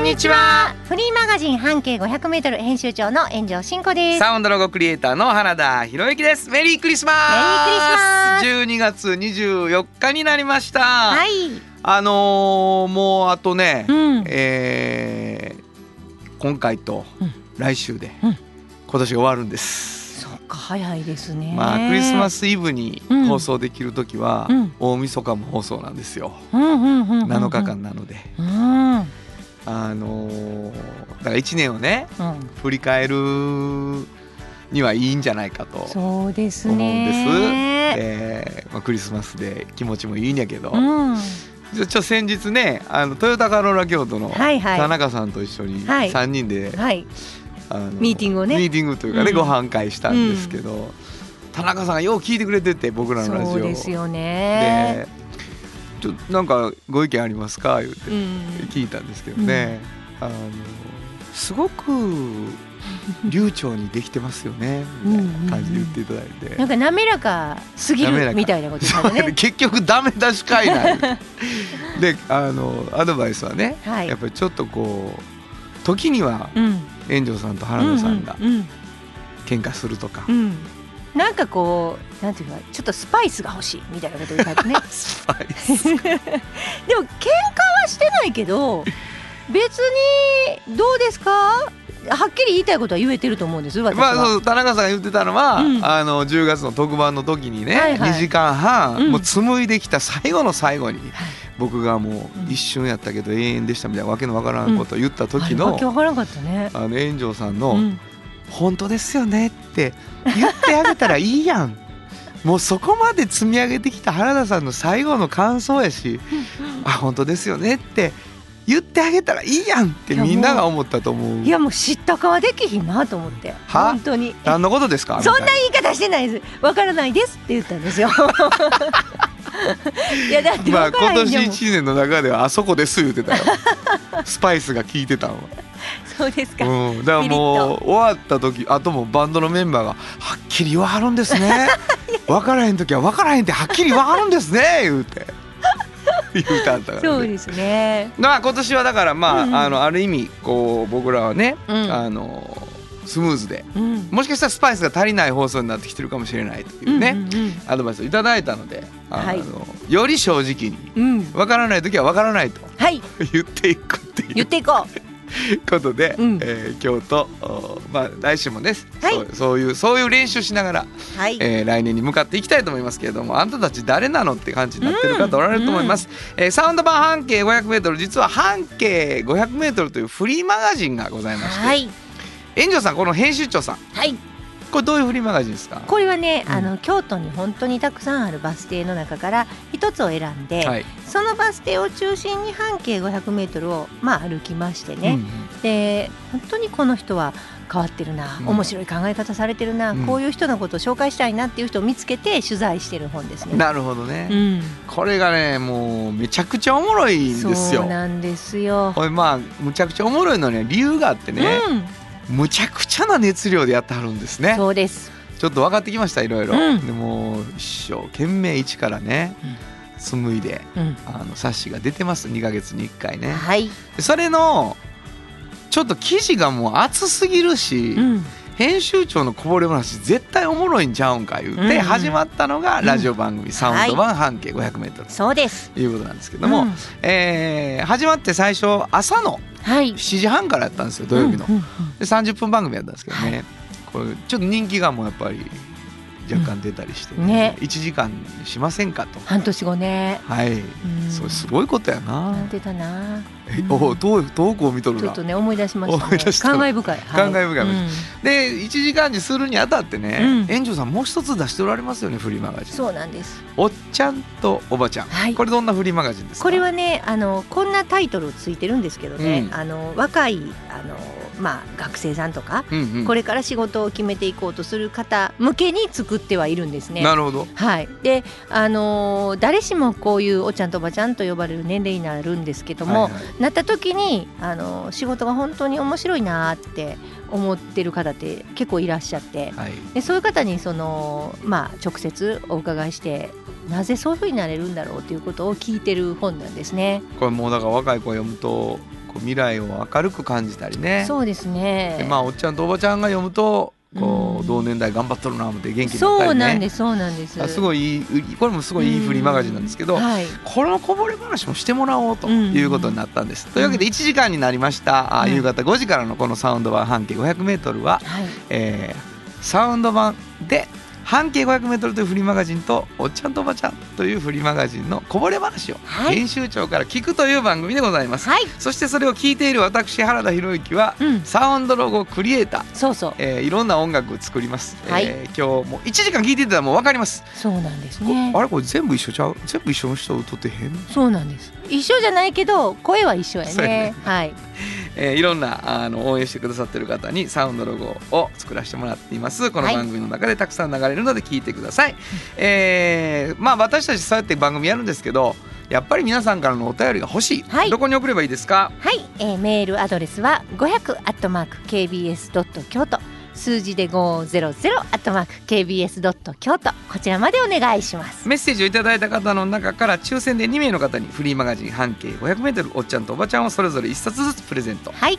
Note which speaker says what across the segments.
Speaker 1: んにちは。
Speaker 2: フリーマガジン半径500メートル編集長の炎上真子です。
Speaker 1: サウンドロゴクリエイターの原田博之です。メリークリスマス。
Speaker 2: メ
Speaker 1: 12月24日になりました、
Speaker 2: はい。
Speaker 1: あのーもうあとね、
Speaker 2: うん。
Speaker 1: えー今回と
Speaker 2: うん。
Speaker 1: 来週で
Speaker 2: うん。
Speaker 1: 今年が終わるんです、
Speaker 2: そっか早いですね。
Speaker 1: まあクリスマスイブに
Speaker 2: うん。
Speaker 1: 放送できる時は、
Speaker 2: うん。
Speaker 1: 大晦日も放送なんですよ、
Speaker 2: うんうんうんうんうん。
Speaker 1: 7日間なので、
Speaker 2: うんうん
Speaker 1: あのーだから1年をね振り返るにはいいんじゃないかと
Speaker 2: そうです
Speaker 1: 思うんです。
Speaker 2: ね。
Speaker 1: でまあ、クリスマスで気持ちもいいんやけど、
Speaker 2: うん。
Speaker 1: ちょちょ先日ねあのトヨタカローラ京都の田中さんと一緒に
Speaker 2: はい。
Speaker 1: 3人で、
Speaker 2: はい。
Speaker 1: あの
Speaker 2: ミーティングをね。
Speaker 1: ミーティングというかね、
Speaker 2: うん。
Speaker 1: ご飯会したんですけど、田中さんがよう聞いてくれてて僕らのラジオ
Speaker 2: そうですよね。
Speaker 1: でちょなんかご意見ありますか？言って
Speaker 2: うん。
Speaker 1: 聞いたんですけどね、あのすごく流暢にできてますよね。みたいな感じで言っていただいて。
Speaker 2: なんか滑らかすぎるみたいなことね。
Speaker 1: 結局ダメ出しかいない で。あのアドバイスはね、
Speaker 2: はい。
Speaker 1: やっぱりちょっとこう時には
Speaker 2: うん。
Speaker 1: 炎上さんと原田さんが
Speaker 2: うんうん
Speaker 1: 喧嘩するとか、
Speaker 2: うんうんなんかこうなんていうかちょっとスパイスが欲しいみたいなこと言ったね。
Speaker 1: スパイス。
Speaker 2: でも喧嘩はしてないけど別にどうですか？はっきり言いたいことは言えてると思うんです
Speaker 1: まあそう田中さんが言ってたのは、
Speaker 2: うん。
Speaker 1: あの10月の特番の時にね、
Speaker 2: はいはい。
Speaker 1: 2時間半、
Speaker 2: うん。
Speaker 1: もう紡いできた最後の最後に、
Speaker 2: はい。
Speaker 1: 僕がも
Speaker 2: うん。
Speaker 1: う一瞬やったけど永遠でしたみたいなわけのわからんことを言った時
Speaker 2: あれ
Speaker 1: の、
Speaker 2: わけわからんかったね。
Speaker 1: あの炎上さんの、
Speaker 2: うん
Speaker 1: 本当ですよねって言ってあげたらいいやん。もうそこまで積み上げてきた原田さんの最後の感想やしあ本当ですよねって言ってあげたらいいやんってみんなが思ったと思う。
Speaker 2: いやもう知ったかはできひんなと思って
Speaker 1: は？
Speaker 2: 本当に。
Speaker 1: 何のことですか？
Speaker 2: そんな言い方してないです。わからないですって言ったんですよ。いやだって
Speaker 1: まあ今年
Speaker 2: へんでも
Speaker 1: 1年の中ではあそこです言ってたよ。スパイスが効いてたの
Speaker 2: そうですか、
Speaker 1: うん、だからもう終わった時あともうバンドのメンバーが「はっきり言わはるんですね。分からへん時は分からへんってはっきり言わはるんですね」言うて。言うてあったからね。
Speaker 2: そうですね。
Speaker 1: まあ今年はだからまあ,、
Speaker 2: うんうん。
Speaker 1: あのある意味こう僕らはね、
Speaker 2: うん。
Speaker 1: あのスムーズで
Speaker 2: うん。
Speaker 1: もしかしたらスパイスが足りない放送になってきてるかもしれないというね、
Speaker 2: うんうん
Speaker 1: アドバイスをいただいたのであの、
Speaker 2: はい。
Speaker 1: より正直に
Speaker 2: うん。うん
Speaker 1: 分からない時は分からないと
Speaker 2: はい。
Speaker 1: 言っていくっていう。
Speaker 2: 言っていこ
Speaker 1: ことで、
Speaker 2: うん。
Speaker 1: えー今日とおまあ来週もね、
Speaker 2: はい。
Speaker 1: そうそういうそういう練習しながら、
Speaker 2: うはい、
Speaker 1: えー来年に向かっていきたいと思いますけれどもあんたたち誰なのって感じになってる方おられると思います、えーサウンド版半径 500m 実は半径 500m というフリーマガジンがございまして、
Speaker 2: はい。
Speaker 1: 炎上さんこの編集長さん。
Speaker 2: はい
Speaker 1: これどういうフリーマガジンですか？
Speaker 2: これはね、
Speaker 1: うん。
Speaker 2: あの京都に本当にたくさんあるバス停の中から一つを選んで、
Speaker 1: はい、
Speaker 2: そのバス停を中心に半径 500m をまあ歩きましてね、
Speaker 1: うん
Speaker 2: で本当にこの人は変わってるな、
Speaker 1: うん。
Speaker 2: 面白い考え方されてるな、
Speaker 1: うん。
Speaker 2: こういう人のことを紹介したいなっていう人を見つけて取材してる本ですね。
Speaker 1: なるほどね、
Speaker 2: うん、
Speaker 1: これがねもうめちゃくちゃおもろいんですよ。
Speaker 2: そうなんですよ。
Speaker 1: これまあむちゃくちゃおもろいのには理由があってね、
Speaker 2: うん、
Speaker 1: むちゃくちゃな熱量でやってはるんですね。
Speaker 2: そうです。
Speaker 1: ちょっと分かってきましたいろいろ、
Speaker 2: うん。
Speaker 1: でも一生懸命一からね紡いで
Speaker 2: うん、
Speaker 1: あの冊子が出てます2ヶ月に1回ね。
Speaker 2: はい。
Speaker 1: でそれのちょっと記事がもう熱すぎるし、
Speaker 2: うん、
Speaker 1: 編集長のこぼれ話絶対おもろいんちゃうんか言う
Speaker 2: うん。うん
Speaker 1: て始まったのがラジオ番組「サウンド版半径 500m」
Speaker 2: そうです。
Speaker 1: ということなんですけども、
Speaker 2: うん。
Speaker 1: えー始まって最初朝の
Speaker 2: はい。
Speaker 1: 7時半からやったんですよ土曜日の。で30分番組やったんですけどね、これちょっと人気がもうやっぱり若干出たりして、
Speaker 2: うんね
Speaker 1: 1時間にしませんかと。
Speaker 2: 半年後ね。
Speaker 1: はい、
Speaker 2: うん
Speaker 1: それすごいことやな。
Speaker 2: なんてたな。
Speaker 1: えおお遠遠くを見とるな
Speaker 2: ちょっと。ね思い出しました、ね。感慨深い。はい
Speaker 1: 感慨深い
Speaker 2: うん
Speaker 1: で1時間にするにあたってね、
Speaker 2: うん
Speaker 1: 園長さんもう一つ出しておられますよねフリーマガジン。
Speaker 2: そうなんです。
Speaker 1: おっちゃんとおばちゃん、
Speaker 2: はい
Speaker 1: これどんなフリーマガジンですか？
Speaker 2: これはねあのこんなタイトルついてるんですけどね、
Speaker 1: うん
Speaker 2: あの若いあのまあ学生さんとか、
Speaker 1: うんうん。
Speaker 2: これから仕事を決めていこうとする方向けに作ってはいるんですね。
Speaker 1: なるほど。
Speaker 2: はい、で、あのー誰しもこういうおちゃんとおばちゃんと呼ばれる年齢になるんですけども、
Speaker 1: はいはい。
Speaker 2: なった時に、あのー仕事が本当に面白いなーって思ってる方って結構いらっしゃって
Speaker 1: はい。
Speaker 2: でそういう方にその、まあ、直接お伺いしてなぜそういうふうになれるんだろうということを聞いてる本なんですね。
Speaker 1: これもうだから若い子が読むとこう未来を明るく感じたりね。
Speaker 2: そうですね。
Speaker 1: でまあおっちゃんとおばちゃんが読むとこ
Speaker 2: うん。
Speaker 1: う同年代頑張っとるな思って元気になったりね。
Speaker 2: そうなんですそうなんです。
Speaker 1: あすごいこれもすごいいいフリーマガジンなんですけど、
Speaker 2: はい、
Speaker 1: このこぼれ話もしてもらおうということになったんです。というわけで1時間になりました、あ
Speaker 2: うん
Speaker 1: 夕方5時からのこのサウンド版半径 500m は、
Speaker 2: はい、
Speaker 1: えーサウンド版で半径 500m というフリーマガジンとおっちゃんとおばちゃんというフリーマガジンのこぼれ話を
Speaker 2: はい。
Speaker 1: 編集長から聞くという番組でございます。
Speaker 2: はい、
Speaker 1: そしてそれを聞いている私原田博之は
Speaker 2: うん、
Speaker 1: サウンドロゴクリエイター、
Speaker 2: そうそう。
Speaker 1: えーいろんな音楽を作ります、
Speaker 2: はい。
Speaker 1: えー今日もう1時間聞いてたらもう分かります、
Speaker 2: そうなんです
Speaker 1: こ
Speaker 2: ね
Speaker 1: あれこれ全部一緒ちゃう？全部一緒の人歌ってへん？
Speaker 2: そうなんです一緒じゃないけど声は一緒やね。
Speaker 1: ね。
Speaker 2: はい。
Speaker 1: えーいろんなあの応援してくださってる方にサウンドロゴを作らせてもらっています。この
Speaker 2: はい
Speaker 1: 番組の中でたくさん流れるので聞いてください、えーまあ私たちそうやって番組やるんですけどやっぱり皆さんからのお便りが欲しい、
Speaker 2: はい。
Speaker 1: どこに送ればいいですか？
Speaker 2: はい、えーメールアドレスは500アットマーク kbs ドット京都数字で500アットマーク kbs ドット京都。こちらまでお願いします。
Speaker 1: メッセージをいただいた方の中から抽選で2名の方にフリーマガジン半径 500m おっちゃんとおばちゃんをそれぞれ1冊ずつプレゼント、
Speaker 2: はい。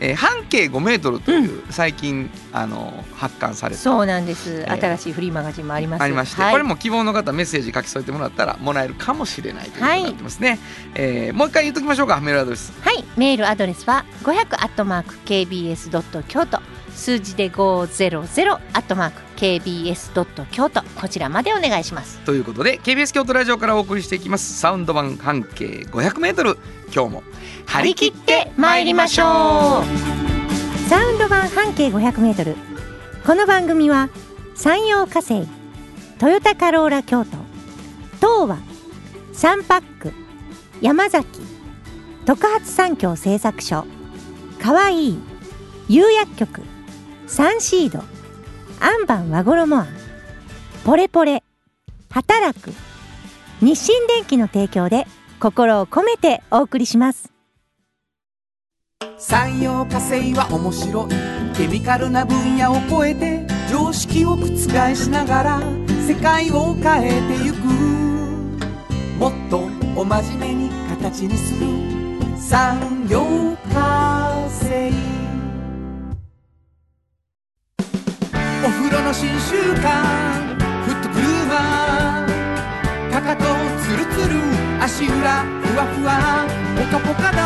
Speaker 1: えー半径 5m という最近、あの発刊された
Speaker 2: そうなんです、
Speaker 1: ー
Speaker 2: 新しいフリーマガジンもあります。
Speaker 1: ありまして、
Speaker 2: はい、
Speaker 1: これも希望の方メッセージ書き添えてもらったらもらえるかもしれないということになってますね、えーもう一回言っときましょうかメールアドレス。
Speaker 2: はい、メールアドレスは500アットマーク kbs ドット京都数字で500アットマーク kbs ドット京都。こちらまでお願いします。
Speaker 1: ということで KBS 京都ラジオからお送りしていきます。サウンド版半径 500m 今日も張り切って参りましょう。
Speaker 2: サウンド版半径500メートル。この番組は山陽火星トヨタカローラ京都東和サンパック山崎特発産業製作所かわいい釉薬局サンシード。アンバン和衣。あんポレポレ。働く。日清電機の提供で心を込めてお送りします。
Speaker 3: 産業化成は面白い。ケミカルな分野を超えて常識を覆しながら世界を変えてゆく。もっとお真面目に形にする。産業化成。新習慣フットグルーマーかかとツルツル足裏ふわふわポカポカだ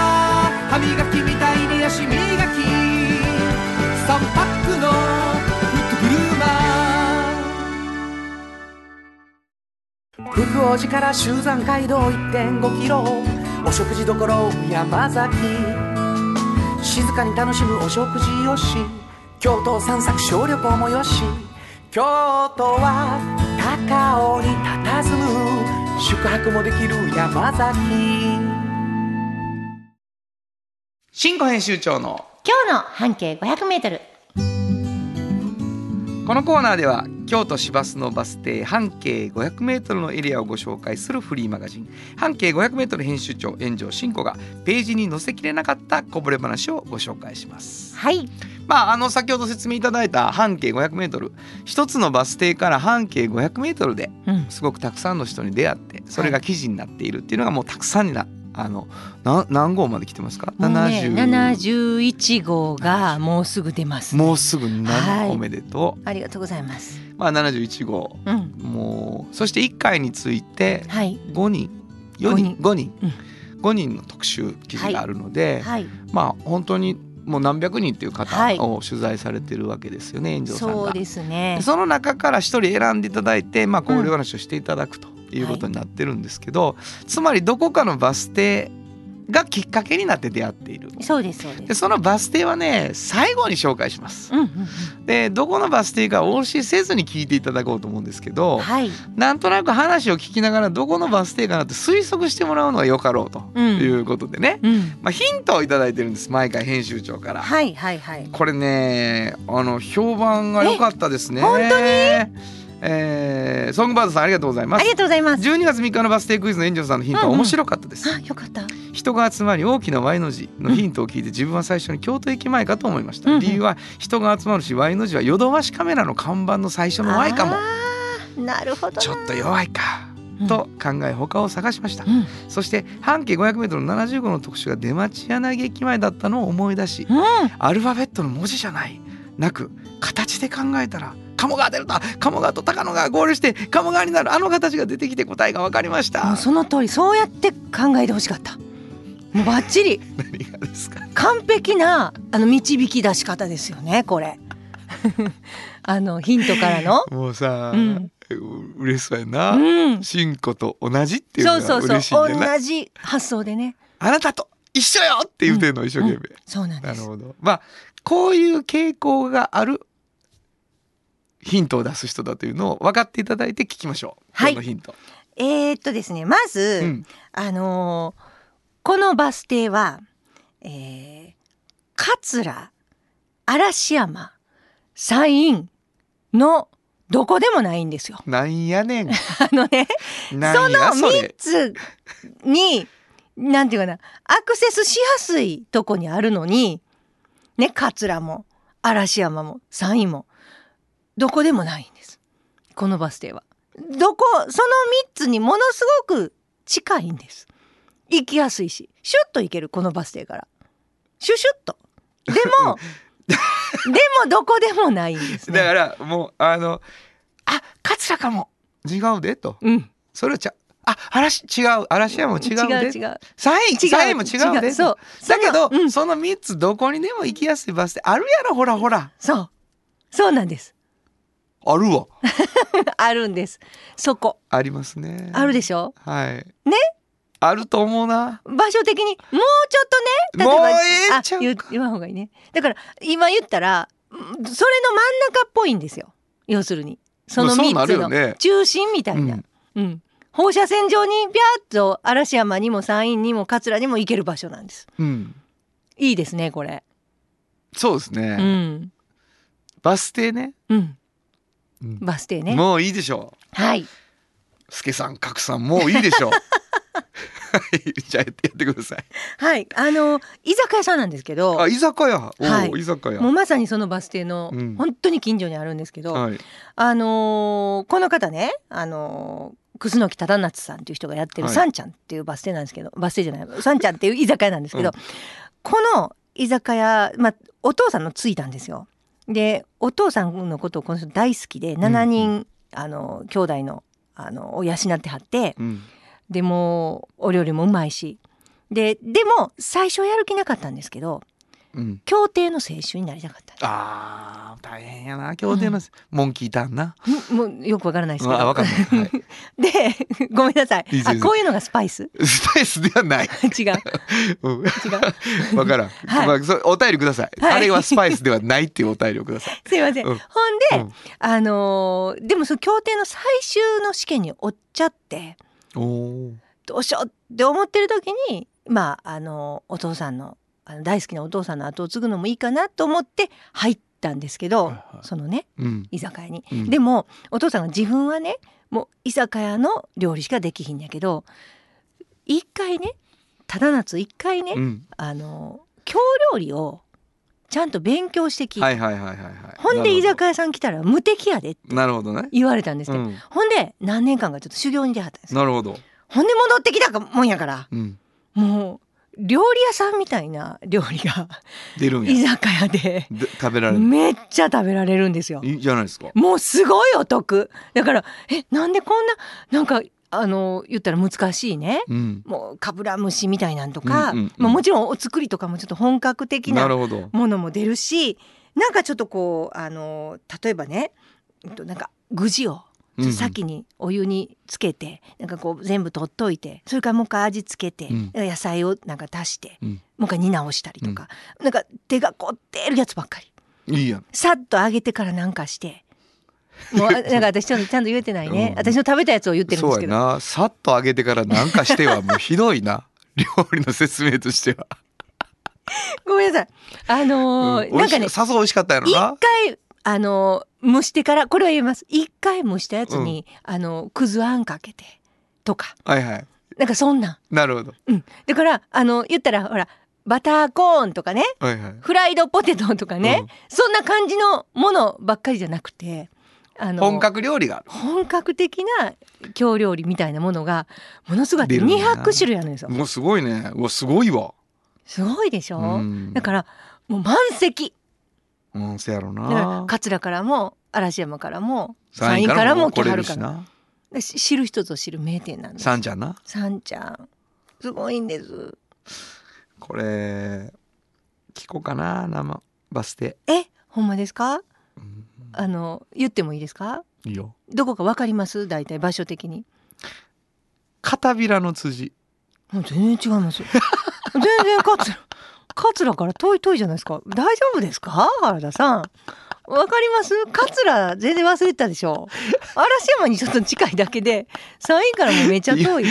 Speaker 3: 歯磨きみたいに足磨き3パックのフットグルーマー福王寺から集山街道1.5キロお食事処山崎静かに楽しむお食事よし京都散策小旅行もよし京都は高尾に佇む宿泊もできる山崎。
Speaker 1: 新語編集長の
Speaker 2: 今日の半径500メートル
Speaker 1: このコーナーでは京都市バスのバス停半径 500m のエリアをご紹介するフリーマガジン。半径 500m 編集長炎上真子がページに載せきれなかったこぼれ話をご紹介します。
Speaker 2: はい。
Speaker 1: まああの先ほど説明いただいた半径 500m 一つのバス停から半径 500m で
Speaker 2: うん。
Speaker 1: すごくたくさんの人に出会ってそれが記事になっているっていうのがもうたくさんになあのな何号まで来てますか？
Speaker 2: もうね、
Speaker 1: 70
Speaker 2: 71号がもうすぐ出ます、
Speaker 1: もうすぐな、
Speaker 2: はい。
Speaker 1: おめでと
Speaker 2: ありがとうございます。
Speaker 1: う、まあ、71号。
Speaker 2: うん。
Speaker 1: もうそして1回について
Speaker 2: はい。
Speaker 1: 5人。4人。5人。
Speaker 2: うん。
Speaker 1: 5人の特集記事があるので、
Speaker 2: はい。
Speaker 1: まあ本当にもう何百人っていう方
Speaker 2: はい。
Speaker 1: を取材されてるわけですよね、炎上さんが。
Speaker 2: そうですね。
Speaker 1: その中から一人選んでいただいて、まあ、交流話をしていただくということになってるんですけど、つまりどこかのバス停がきっかけになって出会っている
Speaker 2: そうですそうで。
Speaker 1: ですそのバス停はね最後に紹介します
Speaker 2: うんうんうん。
Speaker 1: でどこのバス停かお教えせずに聞いていただこうと思うんですけど
Speaker 2: はい。
Speaker 1: なんとなく話を聞きながらどこのバス停かなって推測してもらうのがよかろうと
Speaker 2: うん
Speaker 1: いうことでね、
Speaker 2: うん。
Speaker 1: まあ、ヒントをいただいてるんです毎回編集長から。
Speaker 2: はいはいはい。
Speaker 1: これねあの評判が良かったですね。
Speaker 2: 本当に？
Speaker 1: えーソングバードさんありがとうございます
Speaker 2: あり。がとうございます。
Speaker 1: 12月3日のバス停クイズの園長さんのヒントは
Speaker 2: うんうん
Speaker 1: 面白かったです、
Speaker 2: あ、よかった。
Speaker 1: 人が集まり大きな Y の字のヒントを聞いて自分は最初に京都駅前かと思いました、
Speaker 2: うんうん
Speaker 1: 理由は人が集まるし Y の字はヨドバシカメラの看板の最初の Y かも
Speaker 2: なるほどな。
Speaker 1: ちょっと弱いか
Speaker 2: うん
Speaker 1: と考え他を探しました、
Speaker 2: うん。
Speaker 1: そして半径 500m の75の特集が出町柳駅前だったのを思い出し
Speaker 2: うん。
Speaker 1: アルファベットの文字じゃないなく形で考えたら鴨川出ると鴨川と高野が合流して鴨川になるあの形が出てきて答えが分かりまし
Speaker 2: も
Speaker 1: た
Speaker 2: うその通りそうやって考えてほしかった。もうバッチリ
Speaker 1: 何がですか？
Speaker 2: 完璧なあの導き出し方ですよねこれ。あのヒントからの。
Speaker 1: もうさ、
Speaker 2: うん
Speaker 1: う嬉しそうやな、
Speaker 2: うん。
Speaker 1: シンコと同じっていうのが
Speaker 2: そうそう
Speaker 1: 嬉しい
Speaker 2: そう
Speaker 1: んだな
Speaker 2: 同じ発想でね。
Speaker 1: あなたと一緒よって言うてんの、一生懸命、
Speaker 2: そうなんです。
Speaker 1: なるほどまあこういう傾向があるヒントを出す人だというのを分かっていただいて聞きましょう。
Speaker 2: はい。
Speaker 1: ヒント、
Speaker 2: えー、っとですねまず、
Speaker 1: うん。
Speaker 2: あのーこのバス停は、えー、桂嵐山山陰のどこでもないんですよ。
Speaker 1: なんやねん。
Speaker 2: あのね
Speaker 1: な
Speaker 2: その
Speaker 1: んやそれ。
Speaker 2: 3つになんていうかなアクセスしやすいとこにあるのにね桂も嵐山も山陰もどこでもないんですこのバス停は。どこその3つにものすごく近いんです。行きやすいしシュッと行けるこのバス停からシュシュッと。でも でもどこでもないんですね。
Speaker 1: だからもうあのあ桂かも違うでと
Speaker 2: うん、
Speaker 1: それはちゃあ嵐違う。嵐山も違うで。
Speaker 2: 違う違う。
Speaker 1: サイン
Speaker 2: 違う。
Speaker 1: サインも違うで。
Speaker 2: そう。
Speaker 1: だけど
Speaker 2: そのうん。
Speaker 1: その3つどこにでも行きやすいバス停あるやろほらほら。
Speaker 2: そう。そうなんです。
Speaker 1: あるわ。
Speaker 2: あるんです。そこ。
Speaker 1: ありますね。
Speaker 2: あるでしょ？
Speaker 1: はい。
Speaker 2: ね？
Speaker 1: あると思うな。
Speaker 2: 場所的に？もうちょっとね？
Speaker 1: もうええ
Speaker 2: あ
Speaker 1: んちゃう
Speaker 2: 言わん方がいいね。だから今言ったらうんそれの真ん中っぽいんですよ。要するに。その
Speaker 1: まあそうな
Speaker 2: 3つの中心みたいな、
Speaker 1: う
Speaker 2: うんん放射線上にビャーッと嵐山にも山陰にも桂にも行ける場所なんです。
Speaker 1: うん。
Speaker 2: いいですねこれ。
Speaker 1: そうです
Speaker 2: う
Speaker 1: ね
Speaker 2: ん。
Speaker 1: バス停ね。
Speaker 2: うん。
Speaker 1: うん。
Speaker 2: バス停ね。
Speaker 1: もういいでしょ
Speaker 2: はい、
Speaker 1: う助さん格さんもういいでしょう。はい。じゃあやってください。
Speaker 2: はい、あの居酒屋さんなんですけど。
Speaker 1: あ居酒屋。お
Speaker 2: はい。
Speaker 1: お居酒屋。
Speaker 2: もうまさにそのバス停の
Speaker 1: うん。
Speaker 2: 本当に近所にあるんですけど、
Speaker 1: はい。
Speaker 2: あのーこの方ね、あのー、楠木忠夏さんっていう人がやってる
Speaker 1: はい。
Speaker 2: さんちゃんっていうバス停なんですけど、バス停じゃないさんちゃんっていう居酒屋なんですけど、
Speaker 1: うん。
Speaker 2: この居酒屋、まあ、お父さんのついたんですよ。でお父さんのことをこの人大好きで7人、あの兄弟のあのを養ってはって
Speaker 1: うん。
Speaker 2: でもうお料理もうまいし。ででも最初はやる気なかったんですけど
Speaker 1: うん。
Speaker 2: 協定の清酒になりたかった。
Speaker 1: あー大変やな。協定の、モンキーターンな。
Speaker 2: もうよくわからないですけど。
Speaker 1: あわかんない、はい、
Speaker 2: で、ごめんなさい。あ、こういうのがスパイス？違う。
Speaker 1: スパイスではない。
Speaker 2: 違う。
Speaker 1: うん。わからん、
Speaker 2: はい。
Speaker 1: まあ、そお便りください、
Speaker 2: はい。
Speaker 1: あれはスパイスではないっていうお便りをください。
Speaker 2: すいません。
Speaker 1: うん。
Speaker 2: ほんで、
Speaker 1: うん。
Speaker 2: あのーでもその協定の最終の試験に追っちゃって、
Speaker 1: おお
Speaker 2: どうしようって思ってる時に、まあ、あのーお父さんの、あの大好きなお父さんの後を継ぐのもいいかなと思って入ったんですけど、
Speaker 1: はいはい。
Speaker 2: そのね、
Speaker 1: うん。
Speaker 2: 居酒屋に。
Speaker 1: うん。
Speaker 2: でも、お父さんが自分はね、もう居酒屋の料理しかできひんやけど、一回ね、ただ夏一回ね、
Speaker 1: うん。
Speaker 2: あの京料理をちゃんと勉強してきて、ほんで居酒屋さん来たら無敵やでって言われたんですけど、
Speaker 1: うん、
Speaker 2: ほんで何年間かちょっと修行に出はったんですよ。
Speaker 1: なるほど、
Speaker 2: ほんで戻ってきたもんやから。
Speaker 1: うん、
Speaker 2: もう料理屋さんみたいな料理が
Speaker 1: 出るん
Speaker 2: 居
Speaker 1: や
Speaker 2: 酒屋で。
Speaker 1: で食べられる。
Speaker 2: めっちゃ食べられるんですよ。
Speaker 1: いいじゃないですか。
Speaker 2: もうすごいお得。だからえなんでこんななんかあの言ったら難しいね。
Speaker 1: うん。
Speaker 2: もうかぶら蒸しみたいなんとか、
Speaker 1: うんうんうん。
Speaker 2: まあ、もちろんお作りとかもちょっと本格的なものも出るしなんかちょっとこうあの例えばねえっとなんか具地を先にお湯につけてなんかこう全部取っといてそれからもう一回味付けて、
Speaker 1: うん。
Speaker 2: 野菜をなんか足して、
Speaker 1: うん。
Speaker 2: もう一回煮直したりとか、なんか手が凝ってるやつばっかり。
Speaker 1: いいやん。
Speaker 2: さっと揚げてからなんかして。もうなんか私ちゃんとちゃんと言えてないね、
Speaker 1: うん。
Speaker 2: 私の食べたやつを言ってるんで
Speaker 1: そうや
Speaker 2: すけど
Speaker 1: な。さっと揚げてからなんかしてはもうひどいな。料理の説明としては、
Speaker 2: ごめんなさい。あのー
Speaker 1: うん。
Speaker 2: なんかね
Speaker 1: さぞ美味しかったやろ
Speaker 2: 一
Speaker 1: な
Speaker 2: 回あの蒸してからこれは言えます。一回蒸したやつに、あのくずあんかけてとか。
Speaker 1: はいはい。
Speaker 2: なんかそんなん。
Speaker 1: なるほど。
Speaker 2: うん。だからあの言ったらほらバターコーンとかね。
Speaker 1: はいはい。
Speaker 2: フライドポテトとかね、
Speaker 1: うん。
Speaker 2: そんな感じのものばっかりじゃなくてあの
Speaker 1: 本格料理が
Speaker 2: 本格的な京料理みたいなものがものすごいあって
Speaker 1: 出るんだな。
Speaker 2: 200種類あるんですよ。
Speaker 1: もうすごいね。うわすごいわ。
Speaker 2: すごいでしょ、
Speaker 1: うん。
Speaker 2: だからもう満席
Speaker 1: うんせやろ
Speaker 2: だから
Speaker 1: な
Speaker 2: 桂からも嵐山からも山
Speaker 1: 山陰
Speaker 2: 陰からも来はるから。知る人ぞ知る名店なんです。
Speaker 1: さんちゃんな？
Speaker 2: さんちゃん。すごいんです。
Speaker 1: これ聞こうかな生バス停。
Speaker 2: えほんまですか？
Speaker 1: うん。
Speaker 2: あの言ってもいいですか？
Speaker 1: いいよ。
Speaker 2: どこかわかります？大体場所的に。
Speaker 1: 片びらの辻。
Speaker 2: もう全然違います。よ 全然桂桂から遠い遠いじゃないですか。大丈夫ですか？原田さん。わかります？桂全然忘れてたでしょ？嵐山にちょっと近いだけで山陰からもめっちゃ遠い。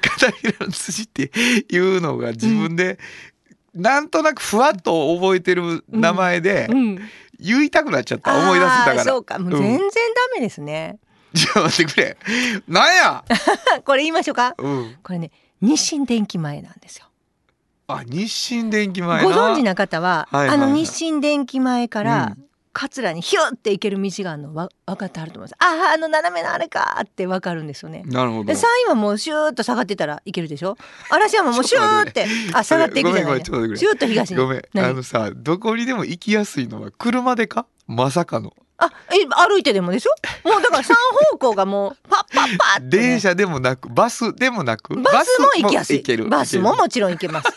Speaker 1: 片びらの辻っていうのが自分で、なんとなくふわっと覚えてる名前で
Speaker 2: うん
Speaker 1: 言いたくなっちゃった、思い出せたから。
Speaker 2: そうか。もう全然ダメですね、
Speaker 1: じゃあ待ってくれ。なんや、
Speaker 2: これ言いましょうか？
Speaker 1: うん、
Speaker 2: これね日清電機前なんですよ
Speaker 1: あ日清電機前な。
Speaker 2: ご存知な方は、
Speaker 1: はいはいはい。
Speaker 2: あの日清電機前から、
Speaker 1: うん。
Speaker 2: 桂にヒュッて行ける道があるのわ分かってはると思います。あああの斜めのあれかって分かるんですよね。
Speaker 1: なるほど。
Speaker 2: で山陰はもうシューッと下がってたらいけるでしょ？嵐山もうシューって あ下がっていくじゃない、シューッと東に。
Speaker 1: ごめん。
Speaker 2: 何
Speaker 1: あのさどこにでも行きやすいのは車でか？まさかの。
Speaker 2: あえ歩いてでもでしょ？もうだから三方向がもうパッパッパッって、ね、
Speaker 1: 電車でもなくバスでもなく？
Speaker 2: バスも行きやすい。
Speaker 1: バスも
Speaker 2: もちろん行けます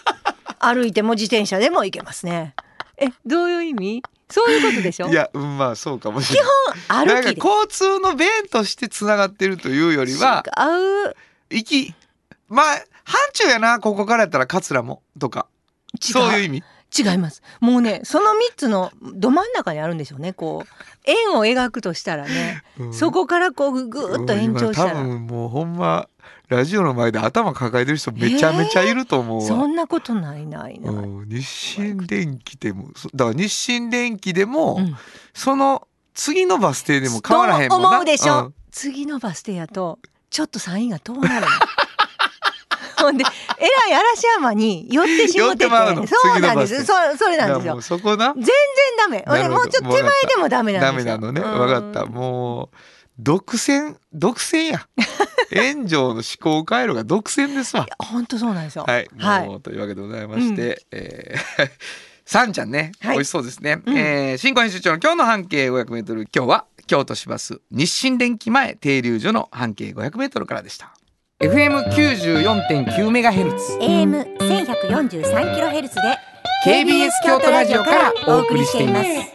Speaker 2: 歩いても自転車でも行けますね。えどういう意味？そういうことでしょ？
Speaker 1: いやうんまあそうかもしれない。なんか
Speaker 2: 歩きで。
Speaker 1: 交通の便としてつながってるというよりは
Speaker 2: 違う。
Speaker 1: 行きまあ範疇やなここからやったら桂もとか。
Speaker 2: 違う。
Speaker 1: そういう意味？
Speaker 2: 違います。もうねその三つのど真ん中にあるんでしょうね。こう円を描くとしたらね、
Speaker 1: うん。
Speaker 2: そこからこうぐーっと延長した
Speaker 1: 今多
Speaker 2: ら、
Speaker 1: 分もうほんまラジオの前で頭抱えてる人めちゃめちゃいると思うわ、
Speaker 2: そんなことないないない、
Speaker 1: うん。日清電機でもそだから日清電機でも、
Speaker 2: うん。
Speaker 1: その次のバス停でも変わらへんもんな。
Speaker 2: と思うでしょ、
Speaker 1: うん。
Speaker 2: 次のバス停やとちょっと山陰が遠なる。の ほんでえらい嵐山に寄ってしもてて。そうなんです。
Speaker 1: 次
Speaker 2: そそれなんですよ。
Speaker 1: そこな。
Speaker 2: 全然ダメ。俺もうちょっと手前でもダメな
Speaker 1: ダ
Speaker 2: んですよ。
Speaker 1: メなのね。
Speaker 2: うん。
Speaker 1: 分かった。もう独占独占や。炎上の思考回路が独占ですわ。
Speaker 2: 本当そうなんですよ。
Speaker 1: はい、
Speaker 2: はい。
Speaker 1: というわけでございまして、えー さんちゃんね、
Speaker 2: はい。
Speaker 1: 美味しそうですね、
Speaker 2: うん。
Speaker 1: えー新婚編集長の今日の半径 500m 今日は京都市バス日清電機前停留所の半径 500m からでした。FM94.9 メガヘルツ。
Speaker 2: AM 千百四十三キロヘルツで
Speaker 1: KBS 京都ラジオからお送りしています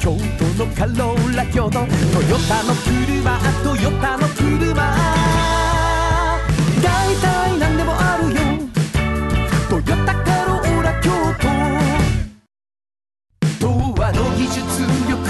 Speaker 3: 京都のカローラ京都。トヨタの車トヨタの車。大体何でもあるよ。トヨタカローラ京都。童話の技術力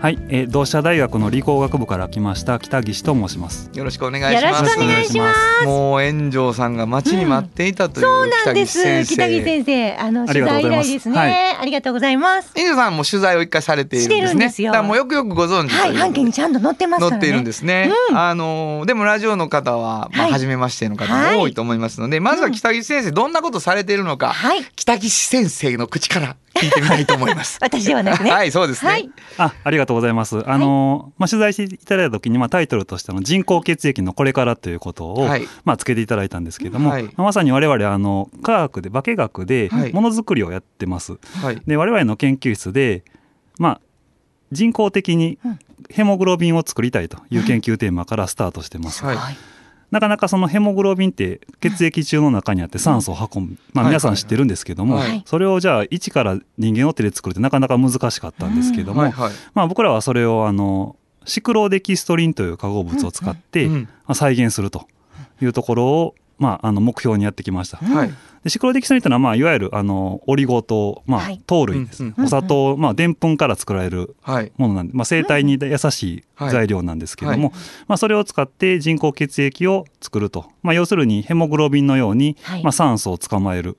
Speaker 4: はい、えー同志社大学の理工学部から来ました北岸と申します。
Speaker 1: よろしくお願いします。
Speaker 2: よろしくお願いします。
Speaker 1: もう炎上さんが待ちに待っていたという
Speaker 2: そうなんです。
Speaker 1: 北岸
Speaker 2: 先生。あの
Speaker 4: あ
Speaker 2: 取材以来ですね、
Speaker 4: はい。
Speaker 2: ありがとうございます。
Speaker 1: 炎上さんも取材を一回されているんです。ね
Speaker 2: してるんですよ。
Speaker 1: だもうよくよくご存知と
Speaker 2: はいいう半径にちゃんと載ってますからね。
Speaker 1: 載っているんですね、
Speaker 2: うん。
Speaker 1: あのでもラジオの方は、まあ、
Speaker 2: はい。
Speaker 1: 初めましての方も多いと思いますので、まずは北岸先生どんなことされているのか、
Speaker 2: はい。
Speaker 1: 北岸先生の口から聞いてみたいと思います。
Speaker 2: 私ではなくね。
Speaker 1: はいそうですね、
Speaker 2: はい。
Speaker 4: あ、ありがとうございます。あの、まあ、取材していただいた時に、まあ、タイトルとしての人工血液のこれからということを、
Speaker 1: はい。
Speaker 4: まあ、つけていただいたんですけれども、
Speaker 1: はい。
Speaker 4: まさに我々、あの、科学で、化学で
Speaker 1: はい、
Speaker 4: ものづくりをやってます。
Speaker 1: はい。
Speaker 4: で、我々の研究室で、まあ、人工的に
Speaker 2: うん。
Speaker 4: ヘモグロビンを作りたいという研究テーマからスタートしてます。
Speaker 1: はい。
Speaker 2: はい
Speaker 4: なかなかそのヘモグロビンって血液中の中にあって酸素を運ぶ、まあ、
Speaker 1: はい
Speaker 4: 皆さん知ってるんですけども、
Speaker 1: はい。
Speaker 4: それをじゃあ一から人間の手で作るってなかなか難しかったんですけども、まあ、僕らはそれをあのシクロデキストリンという化合物を使って、再現するというところを、まあ、あの目標にやってきました。
Speaker 1: はい。
Speaker 4: でシクロデキストリンというのは、まあ、いわゆるあのオリゴ糖、まあ
Speaker 2: はい。
Speaker 4: 糖類です、
Speaker 1: うんうん
Speaker 4: お砂糖、まあ、でんぷんから作られる
Speaker 1: はい。
Speaker 4: ものなんで、まあ、生体に優しい
Speaker 1: はい
Speaker 4: 材料なんですけども、
Speaker 1: は
Speaker 4: まあ、それを使って人工血液を作ると、まあ、要するにヘモグロビンのように、
Speaker 2: はい。
Speaker 4: まあ、酸素を捕まえる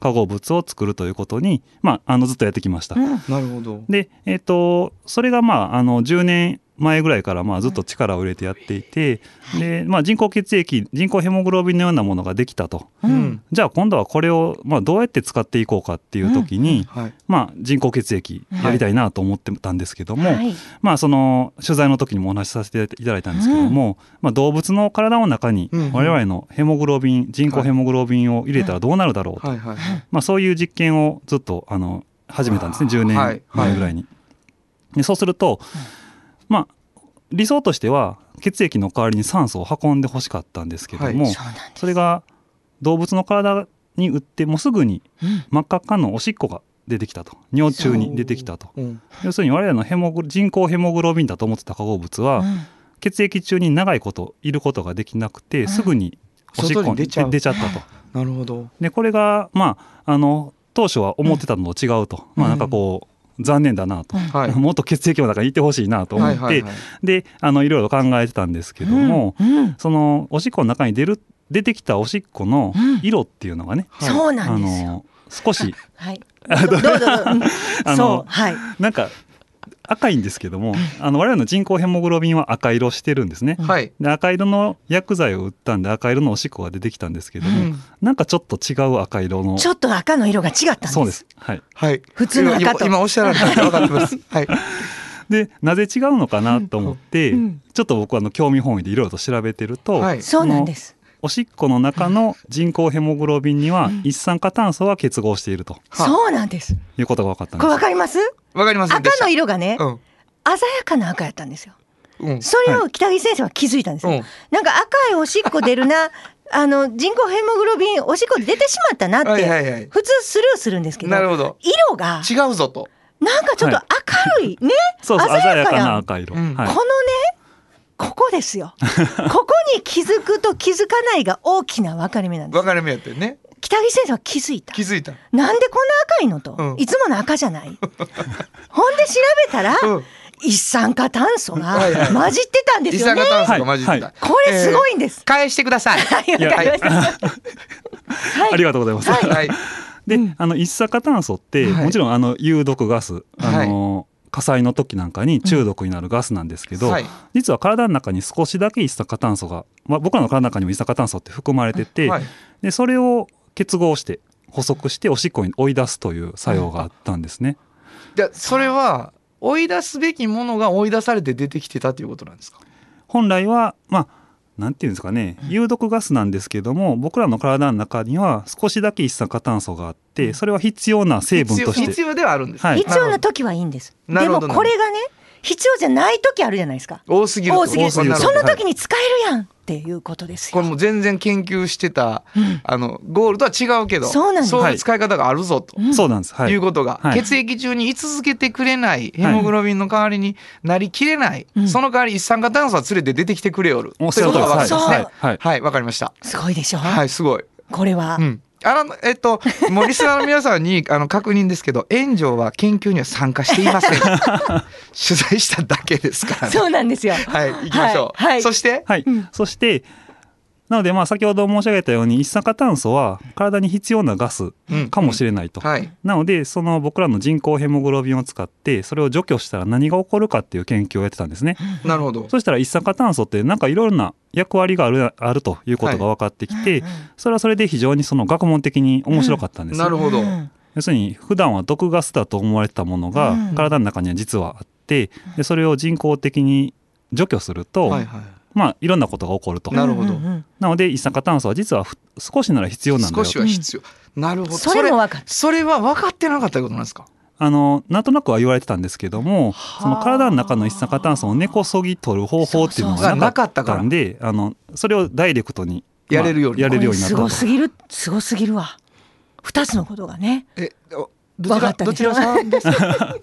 Speaker 4: 化合物を作るということに、まあ、あのずっとやってきました。
Speaker 2: うん。
Speaker 1: なるほど。
Speaker 4: で、えっとそれが、まあ、あの10年前ぐらいからまあずっと力を入れてやっていて、でまあ、人工血液人工ヘモグロビンのようなものができたと。
Speaker 1: うん。
Speaker 4: じゃあ今度はこれを、まあ、どうやって使っていこうかっていう時に、
Speaker 1: はい。
Speaker 4: まあ、人工血液やりたいなと思ってたんですけども、
Speaker 2: はい。
Speaker 4: まあその取材の時にもお話しさせていただいたんですけども、まあ、動物の体の中に
Speaker 1: うん
Speaker 4: 我々のヘモグロビン人工ヘモグロビンを入れたらどうなるだろうと、
Speaker 1: はい。はい。
Speaker 4: まあ、そういう実験をずっとあの始めたんですね10
Speaker 1: はい。
Speaker 4: 年前ぐらいに。でそうすると、まあ理想としては血液の代わりに酸素を運んでほしかったんですけども、
Speaker 1: はい。
Speaker 2: そ
Speaker 4: それが動物の体に打ってもうすぐに
Speaker 2: うん。
Speaker 4: 真っ赤っかのおしっこが出てきたと。尿中に出てきたと。
Speaker 1: うん。
Speaker 4: 要するに我々のヘモグ人工ヘモグロビンだと思ってた化合物は、
Speaker 2: うん。
Speaker 4: 血液中に長いこといることができなくて、
Speaker 2: ん。
Speaker 4: すぐにおしっこに
Speaker 1: 出ちゃ
Speaker 4: ったと。
Speaker 1: なるほど。
Speaker 4: でこれがまああの当初は思ってたのと違うと、まあなんかこう残念だなと、
Speaker 1: はい。
Speaker 4: もっと血液の中にいてほしいなと思って、
Speaker 1: はいはいはい。
Speaker 4: であのいろいろ考えてたんですけども、
Speaker 2: うん。うん。
Speaker 4: そのおしっこの中に出る出てきたおしっこの
Speaker 2: うん。
Speaker 4: 色っていうのがね、
Speaker 2: うんですよ。
Speaker 4: の少し。
Speaker 2: はい。
Speaker 4: あ
Speaker 2: どうぞどう。ぞうん。
Speaker 4: あの
Speaker 2: そうはい。
Speaker 4: なんか赤いんですけども、あの我々の人工ヘモグロビンは赤色してるんですね。
Speaker 1: はい。
Speaker 4: で赤色の薬剤を打ったんで赤色のおしっこが出てきたんですけども、
Speaker 1: うん。
Speaker 4: なんかちょっと違う赤色の。
Speaker 2: ちょっと赤の色が違ったんです。
Speaker 4: そうです。はい。
Speaker 1: はい。
Speaker 2: 普通の赤と。
Speaker 1: 今今おっしゃられたんで分かってます。はい。
Speaker 4: でなぜ違うのかなと思って、
Speaker 2: うん。
Speaker 4: ちょっと僕はあの興味本位でいろいろと調べてると、
Speaker 1: はい。
Speaker 2: そうなんです
Speaker 4: おしっこの中の人工ヘモグロビンには
Speaker 2: うん。
Speaker 4: 一酸化炭素が結合していると。
Speaker 1: は
Speaker 2: そうなんです。
Speaker 4: いうことが分かったん
Speaker 2: こ
Speaker 4: です。
Speaker 2: れわかります？
Speaker 1: わかりませんで
Speaker 2: 赤の色がね
Speaker 1: うん。
Speaker 2: 鮮やかな赤やったんですよ。
Speaker 1: うん。
Speaker 2: それを北木先生は気づいたんですよ、
Speaker 1: うん。
Speaker 2: なんか赤いおしっこ出るな あの人工ヘモグロビンおしっこで出てしまったなって、
Speaker 1: はいはいはい。
Speaker 2: 普通スルーするんですけど
Speaker 1: なるほど。
Speaker 2: 色が
Speaker 1: 違うぞと。
Speaker 2: なんかちょっと明るい、ね？
Speaker 4: そうそう鮮やかな赤色、
Speaker 1: うん。
Speaker 4: はい。
Speaker 2: このねここですよ。ここに気づくと気づかないが大きな分かれ目なんです。
Speaker 1: 分かれ目やってるね。
Speaker 2: 北木先生は気づいた。
Speaker 1: 気づいた。
Speaker 2: なんでこんな赤いのと、
Speaker 1: うん。
Speaker 2: いつもの赤じゃない。ほんで調べたら、
Speaker 1: うん。
Speaker 2: 一酸化炭素が
Speaker 1: はいはい。
Speaker 2: 混じってたんですよね。
Speaker 1: 二酸化炭素が混じってた。
Speaker 4: は
Speaker 2: これすごいんです、
Speaker 1: 返してください。
Speaker 2: はい。
Speaker 4: ありがとうございます、
Speaker 1: はい。
Speaker 4: で、あの一酸化炭素って、
Speaker 1: はい。
Speaker 4: もちろんあの有毒ガス、あの火災の時なんかに中毒になるガスなんですけど、
Speaker 1: はい。
Speaker 4: 実は体の中に少しだけ一酸化炭素が、まあ、僕らの体の中にも一酸化炭素って含まれてて、
Speaker 1: はい。
Speaker 4: でそれを結合して補足しておしっこに追い出すという作用があったんですね。
Speaker 1: じゃあそれは追い出すべきものが追い出されて出てきてたということなんですか？
Speaker 4: 本来はまあなんていうんですかね有毒ガスなんですけども僕らの体の中には少しだけ一酸化炭素があってそれは必要な成分として。
Speaker 1: 必要必要ではあるんです、
Speaker 4: はい。
Speaker 2: 必要な時はいいんです、でもこれがね必要じゃない時あるじゃないですか。
Speaker 1: 多すぎると
Speaker 2: 多すぎる。その時に使えるやんっていうことですよ。
Speaker 1: これもう全然研究してた、
Speaker 2: うん
Speaker 1: あのゴールとは違うけど
Speaker 2: そうなんです
Speaker 1: そういう使い方があるぞと。
Speaker 2: うん
Speaker 4: そうなんです。はいい。
Speaker 1: うことが、
Speaker 4: はい
Speaker 1: 血液中に居続けてくれないヘモグロビンの代わりになりきれない、
Speaker 2: うん
Speaker 1: その代わり一酸化炭素は連れて出てきてくれよる
Speaker 4: おっ
Speaker 1: ということが分かすね
Speaker 4: はい。
Speaker 1: はいわかりました
Speaker 2: すごいでしょ？
Speaker 1: はいすごい
Speaker 2: これは。
Speaker 1: うんあのえっともうリスナーの皆さんにあの確認ですけど 炎上は研究には参加していません。取材しただけですからね。
Speaker 2: そうなんですよ。
Speaker 1: はい行きましょう、
Speaker 2: はいはい。
Speaker 1: そして？
Speaker 4: はい。そして、なのでまあ先ほど申し上げたように一酸化炭素は体に必要なガス
Speaker 1: うん。
Speaker 4: かもしれないと。
Speaker 1: はい。
Speaker 4: なのでその僕らの人工ヘモグロビンを使ってそれを除去したら何が起こるかっていう研究をやってたんですね。
Speaker 1: なるほど。
Speaker 4: そしたら一酸化炭素ってなんかいろいろな役割があるあるということが分かってきて、それはそれで非常にその学問的に面白かったんです。よ
Speaker 1: なるほど、
Speaker 2: うん
Speaker 4: 要するに普段は毒ガスだと思われてたものが
Speaker 2: うん。
Speaker 4: 体の中には実はあってでそれを人工的に除去すると、
Speaker 1: はいは
Speaker 4: まあいろんなことが起こると。
Speaker 1: なるほど。
Speaker 4: なので一酸化炭素は実はふ少しなら必要
Speaker 1: い
Speaker 4: なんだよ
Speaker 1: 少しは必要、なるほど。
Speaker 2: それも分かった。
Speaker 1: それは分かってなかったことなんですか？
Speaker 4: あのなんとなくは言われてたんですけどもその体の中の一酸化炭素を根こそぎ取る方法っていうのがなかったんであのそれをダイレクトに、
Speaker 1: やれるように
Speaker 4: まあやれるようになった
Speaker 2: すご
Speaker 4: と。
Speaker 2: すぎる、すごすぎるわ。二つのことがね。
Speaker 1: えおどち
Speaker 2: らった
Speaker 1: どちらさんですか？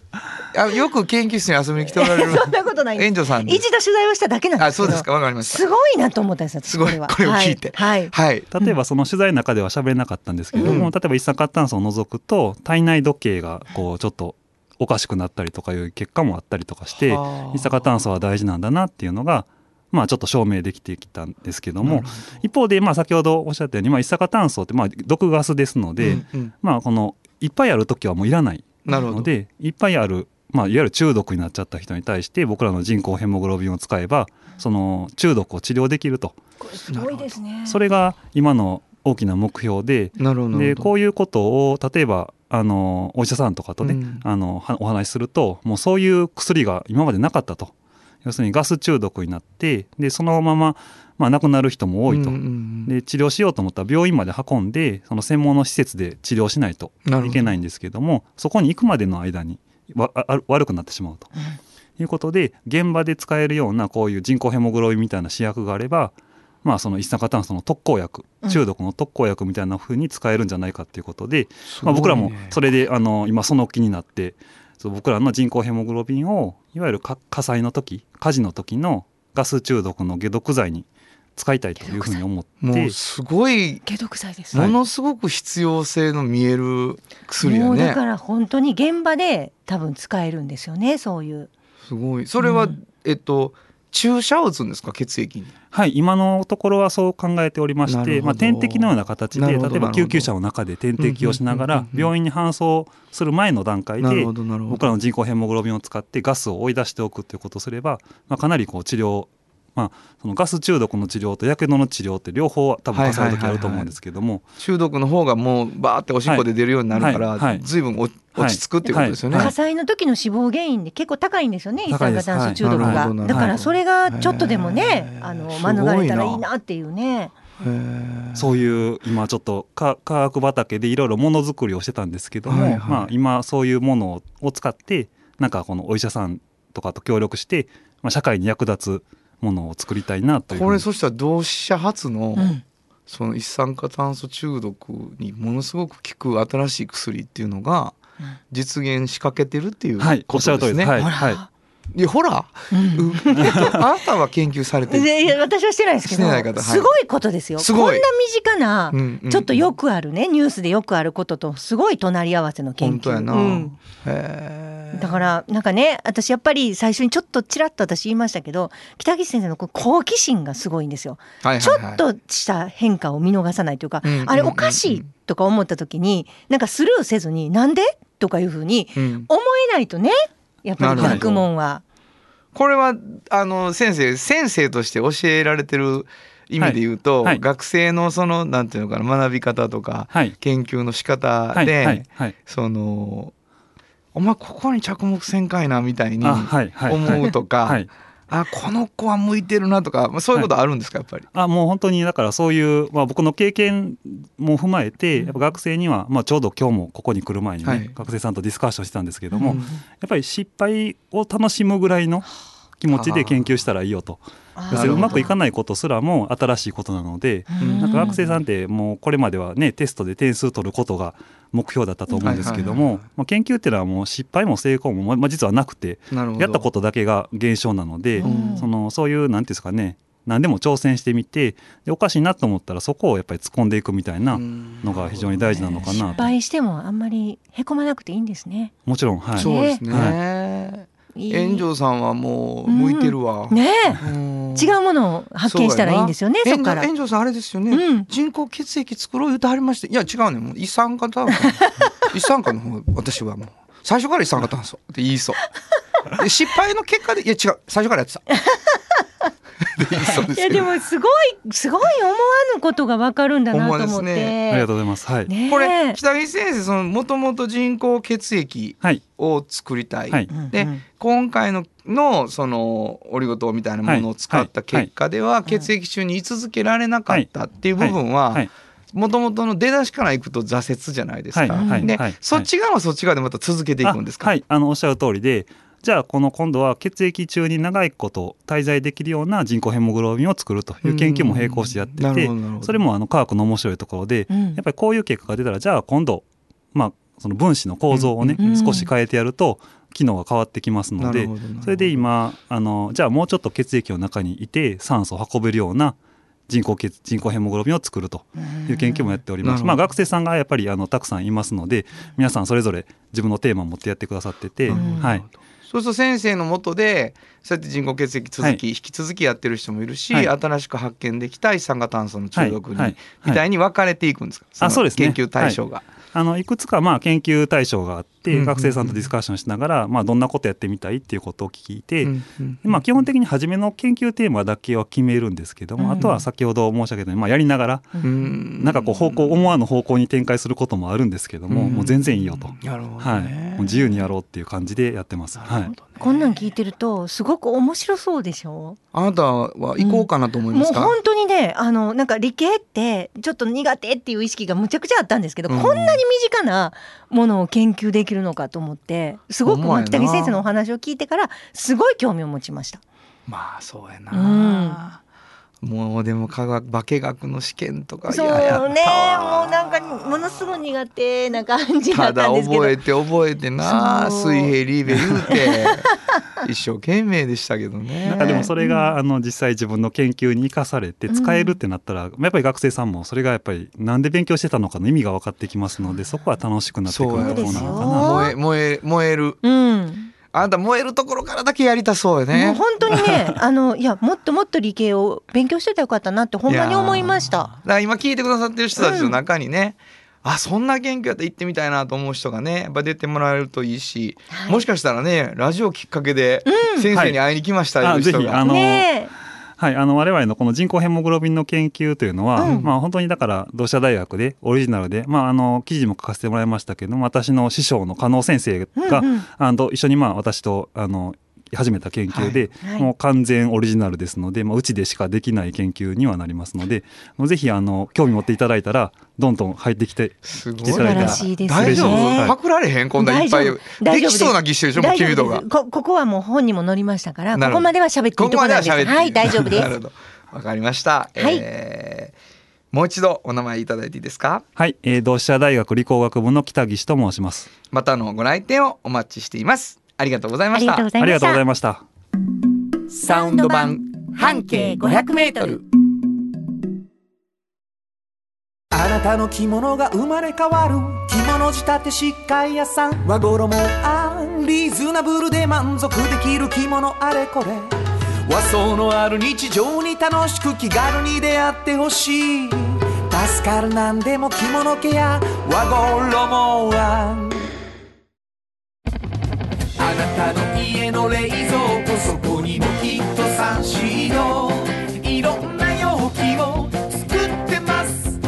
Speaker 1: あよく研究室に遊びに来ておられる。
Speaker 2: そんなことない。
Speaker 1: 園長さん
Speaker 2: 一度取材をしただけなんですけど。
Speaker 1: あそうですか。わかりました。
Speaker 2: すごいなと思ったんです。私
Speaker 1: すごい
Speaker 2: は
Speaker 1: これを聞いて。
Speaker 2: はい。はい。
Speaker 1: はい。
Speaker 4: 例えばその取材の中では喋れなかったんですけども、
Speaker 1: うん。
Speaker 4: 例えば一酸化炭素を除くと体内時計がこうちょっとおかしくなったりとかいう結果もあったりとかして
Speaker 1: はあ
Speaker 4: 一酸化炭素は大事なんだなっていうのがまあちょっと証明できてきたんですけども一方でまあ先ほどおっしゃったようにまあ一酸化炭素ってまあ毒ガスですので、
Speaker 1: うんうん。
Speaker 4: まあこのいっぱいある時はもういらない。
Speaker 1: なるほど。
Speaker 4: のでいっぱいある、まあ、いわゆる中毒になっちゃった人に対して僕らの人工ヘモグロビンを使えばその中毒を治療できると。
Speaker 2: これすごいですね。
Speaker 4: それが今の大きな目標ででこういうことを例えばあのお医者さんとかとね、
Speaker 1: うん。
Speaker 4: あのはお話しするともうそういう薬が今までなかったと。要するにガス中毒になってでそのまま、まあ、亡くなる人も多いと。
Speaker 1: うんうんうん
Speaker 4: で治療しようと思ったら病院まで運んでその専門の施設で治療しないといけないんですけどもそこに行くまでの間にわあ悪くなってしまうと、いうことで現場で使えるようなこういう人工ヘモグロビンみたいな試薬があればまあその一酸化炭素の特効薬中毒の特効薬みたいな風に使えるんじゃないかっていうことで、まあ、僕らもそれであの今その気になって僕らの人工ヘモグロビンをいわゆるか火災の時火事の時のガス中毒の解毒剤に使いたいというふうに思って。
Speaker 1: もうすごい
Speaker 2: 解毒剤です。
Speaker 1: ものすごく必要性の見える薬やね。
Speaker 2: もうだから本当に現場で多分使えるんですよね。そういう。
Speaker 1: すごい。それは、
Speaker 2: うん。
Speaker 1: えっと注射を打つんですか血液に。
Speaker 4: はい今のところはそう考えておりまして、まあ、点滴のような形で例えば救急車の中で点滴をしながら病院に搬送する前の段階
Speaker 1: なる
Speaker 4: で
Speaker 1: ほどなるほど。
Speaker 4: 僕らの人工ヘモグロビンを使ってガスを追い出しておくということをすれば、まあ、かなりこう治療まあ、そのガス中毒の治療とやけどの治療って両方多分重ねる時あると思うんですけども、
Speaker 1: 中毒の方がもうバーっておしっこで出るようになるから、
Speaker 4: はいはい。
Speaker 1: 随分お落ち着くっていうことですよね、
Speaker 4: はい。
Speaker 2: 火災の時の死亡原因で結構高いんですよね。一酸化炭素中毒が。だからそれがちょっとでもねあの免れたらいいなっていうね。
Speaker 4: そういう今ちょっとか科学畑でいろいろものづくりをしてたんですけども、
Speaker 1: はいはい。
Speaker 4: まあ、今そういうものを使ってなんかこのお医者さんとかと協力して、まあ、社会に役立つものを作りたいなという
Speaker 1: これそしたら同志社初の、
Speaker 2: うん
Speaker 1: その一酸化炭素中毒にものすごく効く新しい薬っていうのが実現しかけてるっていう
Speaker 4: はいおっしゃる通りです。
Speaker 1: ことですね。
Speaker 4: はいはい
Speaker 1: いやほら、
Speaker 2: うん。
Speaker 1: あなたは研究されてる。
Speaker 2: でいや私はしてないですけど
Speaker 1: はい。
Speaker 2: すごいことですよ。こんな身近な、
Speaker 1: うんうん。
Speaker 2: ちょっとよくあるねニュースでよくあることとすごい隣り合わせの研究。うん。だからなんかね私やっぱり最初にちょっとちらっと私言いましたけど北岸先生の好奇心がすごいんですよ。
Speaker 1: はい
Speaker 2: ちょ
Speaker 1: はい。はい
Speaker 2: っとした変化を見逃さないというか、
Speaker 1: うんうんうんうん。
Speaker 2: あれおかしいとか思った時になんかスルーせずになんでとかいうふうに
Speaker 1: うん。
Speaker 2: 思えないとねやっぱり学問は。
Speaker 1: これはあの先生先生として教えられてる意味で言うと、
Speaker 4: はい。はい。
Speaker 1: 学生のそのなんていうのかな学び方とか
Speaker 4: はい。
Speaker 1: 研究の仕方
Speaker 4: はい。
Speaker 1: で、そのお前ここに着目せんかいなみたいに思うとか、
Speaker 4: はい
Speaker 1: あこの子は向いてるなとか、まあ、そういうことあるんですかやっぱり？
Speaker 4: あもう本当にだからそういう、まあ、僕の経験も踏まえてやっぱ学生には、まあ、ちょうど今日もここに来る前にね、
Speaker 1: はい。
Speaker 4: 学生さんとディスカッションしてたんですけども、
Speaker 1: うん
Speaker 4: やっぱり失敗を楽しむぐらいの気持ちで研究したらいいよと。要するにうまくいかないことすらも新しいことなので、
Speaker 1: ん。
Speaker 4: なんか学生さんってもうこれまではねテストで点数取ることが目標だったと思うんですけど
Speaker 1: はいはいはい
Speaker 4: もまあ研究っていうのはもう失敗も成功も、まあ、実はなくてやったことだけが現象なので、
Speaker 1: うん。
Speaker 4: そのそういうなんていうんですかね何でも挑戦してみてでおかしいなと思ったらそこをやっぱり突っ込んでいくみたいなのが非常に大事なのかな
Speaker 2: 失
Speaker 4: と、
Speaker 2: 敗してもあんまりへこまなくていいんですね。
Speaker 4: もちろんはい。
Speaker 1: そうですね。
Speaker 2: いい
Speaker 1: 炎上さんはもう向いてるわ。
Speaker 2: ね
Speaker 1: うん。
Speaker 2: え、違うものを発見したらいいんですよね。そこか。ら。
Speaker 1: 炎上さんあれですよね、
Speaker 2: うん。
Speaker 1: 人工血液作ろう言うてはりましていや違うね。もう一酸化炭素一酸化の方私はもう。最初から一酸化炭素って言いそう。で失敗の結果でいや違う。最初からやってたい
Speaker 2: やでもすごいすごい思わぬことがわかるんだなと思って。
Speaker 4: ありがとうございます。はい、
Speaker 1: これ北木先生そのもともと人工血液
Speaker 4: はい。
Speaker 1: を作りたい、
Speaker 4: はい。
Speaker 1: で
Speaker 2: うんうん。
Speaker 1: 今回ののそのオリゴ糖みたいなものを使った結果では血液中に居続けられなかったっていう部分は
Speaker 4: はい。
Speaker 1: もともとの出だしからいくと挫折じゃないですか。
Speaker 4: はい。はい。
Speaker 1: で、
Speaker 4: はい。
Speaker 1: そっち側はそっち側でまた続けていくんですか？
Speaker 4: あはい。あのおっしゃる通りでじゃあこの今度は血液中に長いこと滞在できるような人工ヘモグロビンを作るという研究も並行してやっててそれもあの科学の面白いところで
Speaker 2: うん。
Speaker 4: やっぱりこういう結果が出たらじゃあ今度まあその分子の構造をね、
Speaker 2: うん。
Speaker 4: 少し変えてやると機能が変わってきますのでそれで今あのじゃあもうちょっと血液の中にいて酸素を運べるような人工血人工ヘモグロビンを作るという研究もやっております。
Speaker 1: うん
Speaker 4: まあ学生さんがやっぱりあのたくさんいますので皆さんそれぞれ自分のテーマを持ってやってくださってて、
Speaker 2: うん
Speaker 4: はい
Speaker 1: そうすると先生のもとでそうやって人工血液続き、
Speaker 4: はい。
Speaker 1: 引き続きやってる人もいるし、
Speaker 4: はい。
Speaker 1: 新しく発見できた一酸化炭素の中毒に、
Speaker 4: はい。はい。
Speaker 1: みたいに分かれていくんですか、の
Speaker 4: そうですね。
Speaker 1: 研究対象が。
Speaker 4: あのいくつかまあ研究対象があって、学生さんとディスカッションしながら、まあ、どんなことやってみたいっていうことを聞いて、
Speaker 1: うんうん
Speaker 4: でまあ、基本的に初めの研究テーマだけは決めるんですけども、
Speaker 2: うん。
Speaker 4: あとは先ほど申し上げたように、まあ、やりながら、
Speaker 1: うん。
Speaker 4: なんかこう方向思わぬ方向に展開することもあるんですけども、
Speaker 1: うん。
Speaker 4: もう全然いいよと、はい、
Speaker 1: ね
Speaker 4: もう自由にやろうっていう感じでやってます。はい。
Speaker 2: こんなん聞いてるとすごく面白そうでしょ？
Speaker 1: あなたは行こうかなと思いますか、
Speaker 2: もう本当にねあのなんか理系ってちょっと苦手っていう意識がむちゃくちゃあったんですけど、
Speaker 1: うん。
Speaker 2: こんなに身近なものを研究できるのかと思ってすごく牧谷先生のお話を聞いてからすごい興味を持ちました。
Speaker 1: まあそうやな、もうでも科学化学の試験とか
Speaker 2: そう
Speaker 1: 嫌やったわ。
Speaker 2: ねもうなんかものすごい苦手な感じだ
Speaker 1: ただ
Speaker 2: ったんですけど。
Speaker 1: 覚えて覚えてな水平リーベ言うて 一生懸命でしたけどね。
Speaker 4: なんかでもそれがあの実際自分の研究に生かされて使えるってなったら、やっぱり学生さんもそれがやっぱりなんで勉強してたのかの意味が分かってきますのでそこは楽しくなってくるところなのかな。
Speaker 1: 燃え燃え燃える。
Speaker 2: うん
Speaker 1: あなた燃えるところからだけやりたそうよ
Speaker 2: もう
Speaker 1: ね
Speaker 2: 本当にね あのいやもっともっと理系を勉強してたらよかったなってほんまに思いました。
Speaker 1: だから今聞いてくださってる人たちの中にね、あそんな研究やったら行ってみたいなと思う人がねやっぱ出てもらえるといいし、
Speaker 2: はい。
Speaker 1: もしかしたらねラジオきっかけで先生に会いに来ました
Speaker 4: あ
Speaker 1: いう人が、
Speaker 4: ぜひあの、
Speaker 2: ね
Speaker 4: はい、あの我々のこの人工ヘモグロビンの研究というのは、
Speaker 2: うん。
Speaker 4: まあ本当にだから同志社大学でオリジナルで、まあ、あの記事も書かせてもらいましたけども私の師匠の加納先生が、
Speaker 2: うんうん。
Speaker 4: あの一緒にまあ私とあの始めた研究で、
Speaker 2: はいはい。
Speaker 4: もう完全オリジナルですので、まあ、うちでしかできない研究にはなりますのでもうぜひあの興味持っていただいたらどんどん入ってきて
Speaker 1: すごい
Speaker 4: 来ていただいたら
Speaker 2: 素晴らしいです
Speaker 1: 大丈夫、
Speaker 2: ね
Speaker 1: パクられへん？こんないっぱい。
Speaker 2: で
Speaker 1: きそうな気してるでしょ？もう君とか
Speaker 2: 夫です。こここはもう本にも載りましたからここまでは喋っていいところなんです。
Speaker 1: ここまでは
Speaker 2: はい大丈夫です。
Speaker 1: なるほど。わかりました、
Speaker 2: はい。
Speaker 1: えーもう一度お名前いただいていいですか？
Speaker 4: はい、えー同志社大学理工学部の北岸と申します。
Speaker 1: またのご来店をお待ちしていますありがとうございました。
Speaker 2: ありがとうございました。
Speaker 1: サウンド版半径500メートル。
Speaker 3: あなたの着物が生まれ変わる。着物仕立て疾患屋さん。和衣あん。リーズナブルで満足できる着物あれこれ。和装のある日常に楽しく気軽に出会ってほしい。助かるなんでも着物ケア和衣あんあなたの家の冷蔵庫そこにもきっとサンシードいろんな容器を作ってます。スイ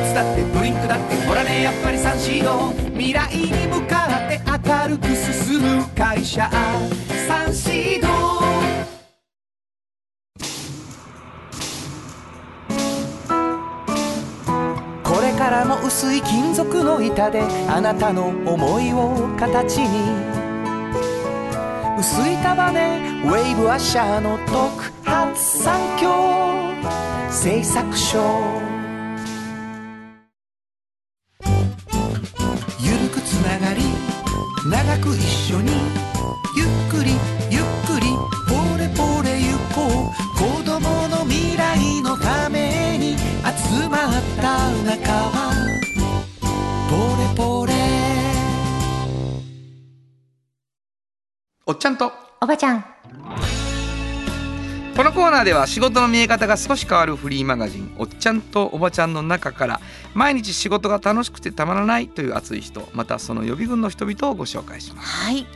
Speaker 3: ーツだってドリンクだってほらねやっぱりサンシード未来に向かって明るく進む会社。サンシード薄い金属の板であなたの思いを形に。薄い束ねウェーブアッシャーの特発産業製作所ゆるくつながり長く一緒にゆくりゆっ
Speaker 1: っちゃんと。
Speaker 2: おばちゃん。
Speaker 1: このコーナーでは仕事の見え方が少し変わるフリーマガジン「おっちゃんとおばちゃん」の中から毎日仕事が楽しくてたまらないという熱い人またその予備軍の人々をご紹介します。
Speaker 2: はい。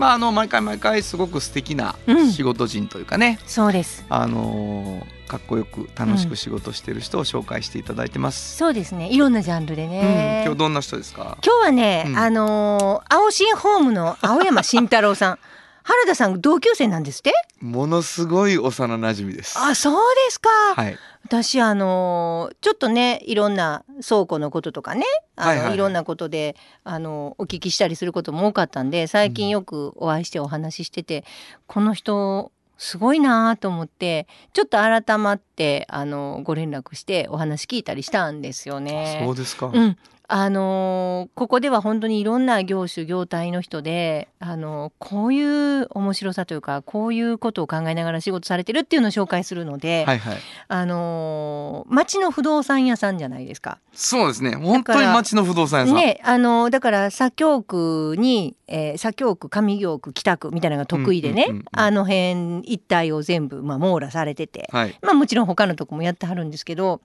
Speaker 1: まああの毎回毎回すごく素敵な
Speaker 2: うん。
Speaker 1: 仕事人というかね、
Speaker 2: そうです。
Speaker 1: あのーかっこよく楽しく仕事してる人を紹介していただいてます。
Speaker 2: そうですね。いろんなジャンルで
Speaker 1: うん、
Speaker 2: ね、
Speaker 1: 今日どんな人ですか？
Speaker 2: 今日はね、
Speaker 1: うん。
Speaker 2: あのー青新ホームの青山慎太郎さん原田さん同級生なんですって？
Speaker 1: ものすごい幼馴染です。
Speaker 2: あそうですか、
Speaker 1: はい。
Speaker 2: 私あのーちょっとねいろんな倉庫のこととかねあの、い
Speaker 1: はいはいはい
Speaker 2: ろんなことであのお聞きしたりすることも多かったんで最近よくお会いしてお話ししてて、この人すごいなと思ってちょっと改まってあのご連絡してお話聞いたりしたんですよね。
Speaker 1: そうですか。
Speaker 2: うん、あのーここでは本当にいろんな業種業態の人で、あのーこういう面白さというかこういうことを考えながら仕事されてるっていうのを紹介するので、
Speaker 1: はいはい。
Speaker 2: あのー町の不動産屋さんじゃないですか。
Speaker 1: そうですね。本当に町の不動産屋さん。
Speaker 2: ね、あのーだから左京区に、えー左京区上京区北区みたいなのが得意でね、
Speaker 1: うんうんうんうん
Speaker 2: あの辺一帯を全部、まあ、網羅されてて、
Speaker 1: はい。
Speaker 2: まあ、もちろん他のとこもやってはるんですけど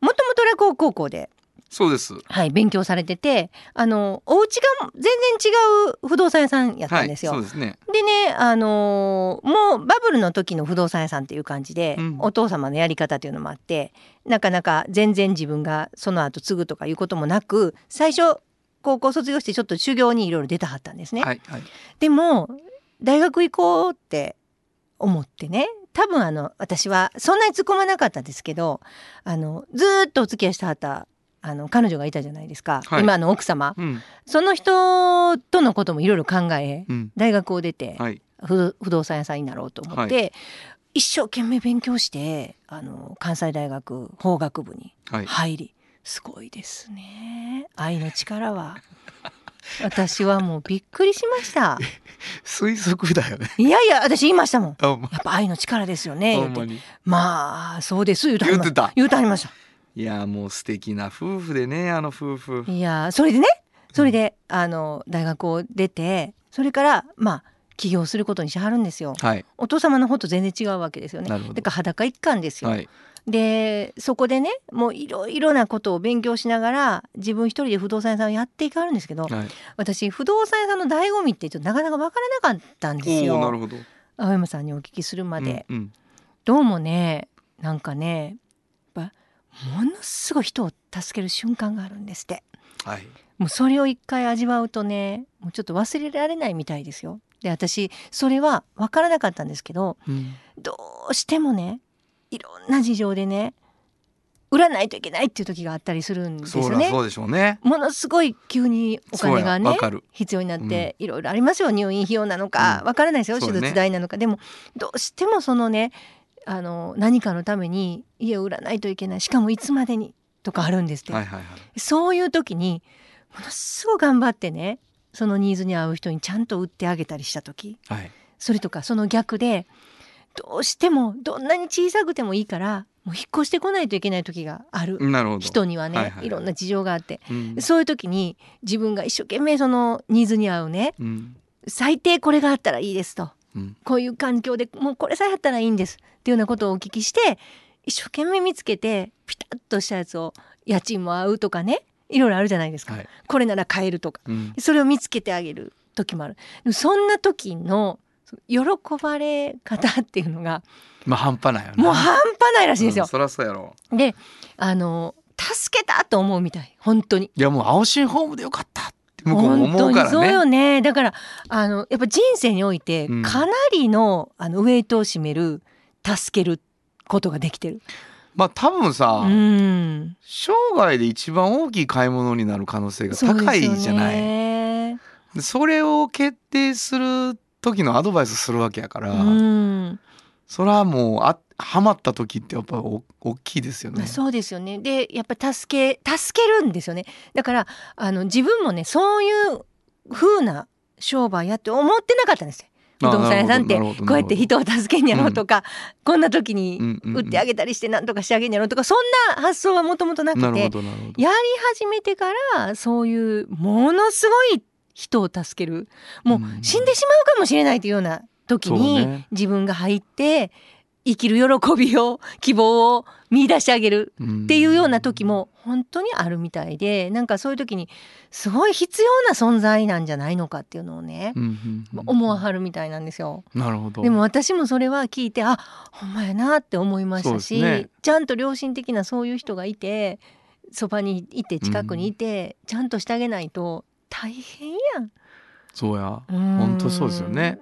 Speaker 2: もともと落語高校で
Speaker 1: そうです。
Speaker 2: はい、勉強されててあのお家が全然違う不動産屋さんやった
Speaker 1: はい。
Speaker 2: んですよ。
Speaker 1: そうですね。
Speaker 2: でね、あのーもうバブルの時の不動産屋さんっていう感じで、
Speaker 1: うん
Speaker 2: お父様のやり方っていうのもあってなかなか全然自分がその後継ぐとかいうこともなく最初高校卒業してちょっと修行にいろいろ出たはったんですね。
Speaker 1: はいはい。
Speaker 2: でも大学行こうって思ってね多分あの私はそんなに突っ込まなかったですけどあのずーっとお付き合いしてはったあの彼女がいたじゃないですか、
Speaker 1: はい。
Speaker 2: 今の奥様。
Speaker 1: うん。
Speaker 2: その人とのこともいろいろ考え
Speaker 1: うん。
Speaker 2: 大学を出て
Speaker 1: はい。
Speaker 2: 不不動産屋さんになろうと思って、一生懸命勉強してあの関西大学法学部に
Speaker 1: はい。
Speaker 2: 入り。すごいですね。愛の力は。私はもうびっくりしました。
Speaker 1: 推測だよね。
Speaker 2: いやいや私言いましたもん。やっぱ愛の力ですよね。
Speaker 1: ま
Speaker 2: あそうです。言うて
Speaker 1: 言うてた。
Speaker 2: 言うてはりまし
Speaker 1: いや、もう素敵な夫婦でね、あの夫婦
Speaker 2: た。いやそれでねそれであの大学を出てそれからまあ起業することにしはるんですよ
Speaker 1: はい。
Speaker 2: お父様の方と全然違うわけですよねだから裸一貫ですよ、
Speaker 1: はい。
Speaker 2: でそこでねもういろいろなことを勉強しながら自分一人で不動産屋さんをやっていかはるんですけど
Speaker 1: はい。
Speaker 2: 私不動産屋さんの醍醐味ってちょっとなかなか分からなかったんですよ。青山さんにお聞きするまで、
Speaker 1: うんうん。
Speaker 2: どうもねなんかねものすごい人を助ける瞬間があるんですって。
Speaker 1: はい。
Speaker 2: もうそれを一回味わうとねもうちょっと忘れられないみたいですよ。で私それは分からなかったんですけど
Speaker 1: うん。
Speaker 2: どうしてもねいろんな事情でね売らないといけないっていう時があったりするんですよね。
Speaker 1: そうでしょうね。
Speaker 2: ものすごい急にお金がね必要になっていろいろありますよ。入院費用なのか
Speaker 1: うん。
Speaker 2: わからないですよ。
Speaker 1: ね。
Speaker 2: 術代なのか。でもどうしてもそのねあの何かのために家を売らないといけないしかもいつまでにとかあるんですって、
Speaker 1: はいはいはい。
Speaker 2: そういう時にものすごい頑張ってねそのニーズに合う人にちゃんと売ってあげたりした時
Speaker 1: はい。
Speaker 2: それとかその逆でどうしてもどんなに小さくてもいいからもう引っ越してこないといけない時がある。人にはね、
Speaker 1: はいいはいはい
Speaker 2: ろんな事情があって
Speaker 1: うん。
Speaker 2: そういう時に自分が一生懸命そのニーズに合うね
Speaker 1: うん。
Speaker 2: 最低これがあったらいいですと
Speaker 1: うん。
Speaker 2: こういう環境でもうこれさえあったらいいんですっていうようなことをお聞きして一生懸命見つけてピタッとしたやつを家賃も合うとかねいろいろあるじゃないですか、
Speaker 1: はい。
Speaker 2: これなら買えるとか
Speaker 1: うん。
Speaker 2: それを見つけてあげる時もあるそんな時の喜ばれ方っていうのが
Speaker 1: まあ半端ないよね。
Speaker 2: もう半端ないらしいんですよ
Speaker 1: うん。そりゃそうやろ。
Speaker 2: であの助けたと思うみたい本当に。
Speaker 1: いやもう青新ホームでよかった向こうも
Speaker 2: 本
Speaker 1: 思うから
Speaker 2: 当にそうよ
Speaker 1: ね。
Speaker 2: ねだからあのやっぱ人生において
Speaker 1: うん
Speaker 2: かなりの,、あのウェイトを占める助けることができてる。
Speaker 1: まあ多分さ、
Speaker 2: うん
Speaker 1: 生涯で一番大きい買い物になる可能性が高いじゃない。
Speaker 2: い
Speaker 1: でそれを決定する時のアドバイスするわけやから、
Speaker 2: うん
Speaker 1: それはもうあハマった時ってやっぱお大きいですよね。
Speaker 2: そうですよね。でやっぱり助け助けるんですよね。だからあの自分もねそういう風な商売やって思ってなかったんですよ。不
Speaker 1: あ
Speaker 2: 動産屋さんってこうやって人を助けんやろうとか、こんな時に売ってあげたりして何とかしてあげんやろうとかそんな発想はもともとなくて。やり始めてからそういうものすごい人を助ける。もう
Speaker 1: うん。
Speaker 2: 死んでしまうかもしれないというような時に
Speaker 1: ね。
Speaker 2: 自分が入って生きる喜びを希望を見出してあげるっていうような時も本当にあるみたいでなんかそういう時にすごい必要な存在なんじゃないのかっていうのをね
Speaker 1: うんうんうん
Speaker 2: 思わはるみたいなんですよ。
Speaker 1: なるほど。
Speaker 2: でも私もそれは聞いてあほんまやなって思いましたし、
Speaker 1: ね
Speaker 2: ちゃんと良心的なそういう人がいてそばにいて近くにいて、ちゃんとしてあげないと大変やん。
Speaker 1: そうや。
Speaker 2: 本
Speaker 1: 本当そうですよね。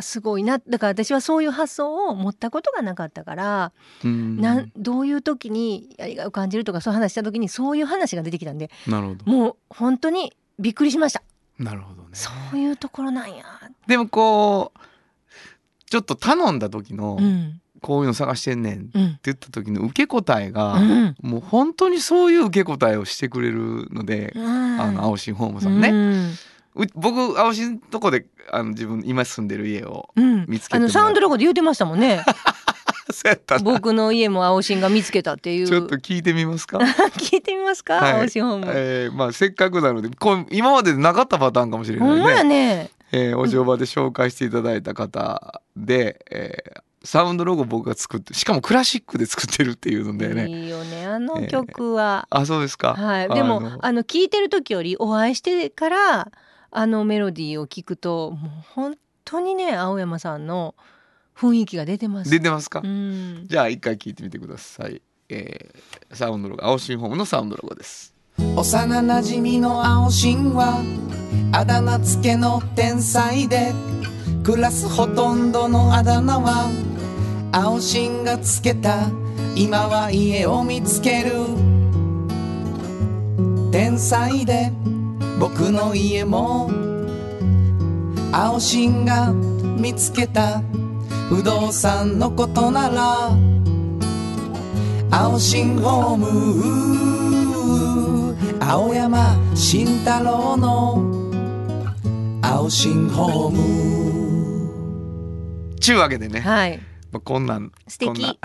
Speaker 2: すごいなだから私はそういう発想を持ったことがなかったから、
Speaker 1: うん
Speaker 2: なんどういう時にやりがいを感じるとかそういう話した時にそういう話が出てきたんで
Speaker 1: なるほど。
Speaker 2: もう本当にびっくりしました。
Speaker 1: なるほどね。
Speaker 2: そういうところなんや。
Speaker 1: でもこうちょっと頼んだ時の、
Speaker 2: うん
Speaker 1: こういうの探してんねんって
Speaker 2: うん
Speaker 1: 言った時の受け答えが、
Speaker 2: うん
Speaker 1: もう本当にそういう受け答えをしてくれるので、あの青新ホームさんね、
Speaker 2: うん
Speaker 1: う僕青新とこであの自分今住んでる家を
Speaker 2: うん
Speaker 1: 見つけてう
Speaker 2: あのサウンドロゴで言ってましたもんね。
Speaker 1: そうやったな
Speaker 2: 僕の家も青新が見つけたっていう。
Speaker 1: ちょっと聞いてみますか？
Speaker 2: 聞いてみますか、
Speaker 1: はい
Speaker 2: 青新ホーム。
Speaker 1: えーまあせっかくなのでこう今までなかったパターンかもしれ
Speaker 2: ほんまや
Speaker 1: ないね
Speaker 2: ね。
Speaker 1: えーお嬢場で紹介していただいた方で、えーサウンドロゴ僕が作ってしかもクラシックで作ってるっていうのでね
Speaker 2: いいよねあの曲は。
Speaker 1: あそうですか
Speaker 2: はい。でも
Speaker 1: の
Speaker 2: あの聞いてる時よりお会いしてからあのメロディーを聞くともう本当にね青山さんの雰囲気が出てます。
Speaker 1: 出てますか、
Speaker 2: うん。
Speaker 1: じゃあ一回聞いてみてください、えーサウンドロゴ青新ホームのサウンドロゴです
Speaker 3: 幼なじみの青新はあだ名付けの天才でクラスほとんどのあだ名は青新がつけた今は家を見つける天才で僕の家も青新が見つけた不動産のことなら青新ホーム青山慎太郎の青新ホーム
Speaker 1: ちゅうわけでね、
Speaker 2: はい。
Speaker 1: まあ、こんなん
Speaker 2: 素敵。
Speaker 1: い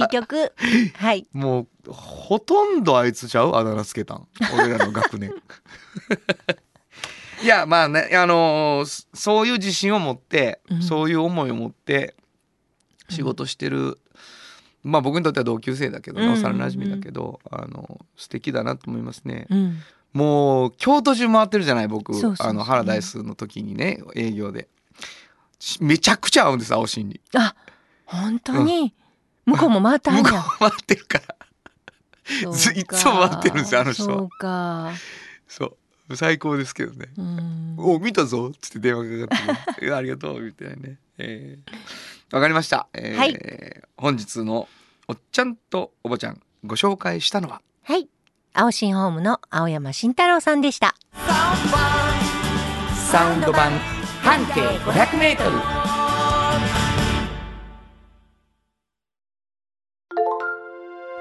Speaker 2: い曲。はい。
Speaker 1: もうほとんどあいつちゃう？あだ名つけたん。俺らの学年。いやまあねあのーそそういう自信を持って、
Speaker 2: うん。
Speaker 1: そういう思いを持って仕事してる、まあ僕にとっては同級生だけど
Speaker 2: うん。うんうん
Speaker 1: 幼なじみだけど、あの素敵だなと思いますね。
Speaker 2: うん。
Speaker 1: もう京都中回ってるじゃない僕。あのハラダイスの時にね営業で。しめちゃくちゃ合うんです青新に。
Speaker 2: あ本当に、向こうも回ったんや。
Speaker 1: 向こう回ってるから。
Speaker 2: そうか。
Speaker 1: ずいつも回ってるんですよあの人。
Speaker 2: そうか。
Speaker 1: そう。最高ですけどね。
Speaker 2: うん「
Speaker 1: お見たぞ」っつって電話かかってきて 「ありがとう」みたいなね。えー。わかりました、えー
Speaker 2: はい。
Speaker 1: 本日のおっちゃんとおばちゃんご紹介したのは？
Speaker 2: はい。青新ホームの青山慎太郎さんでした。
Speaker 3: サウンド版半径 500m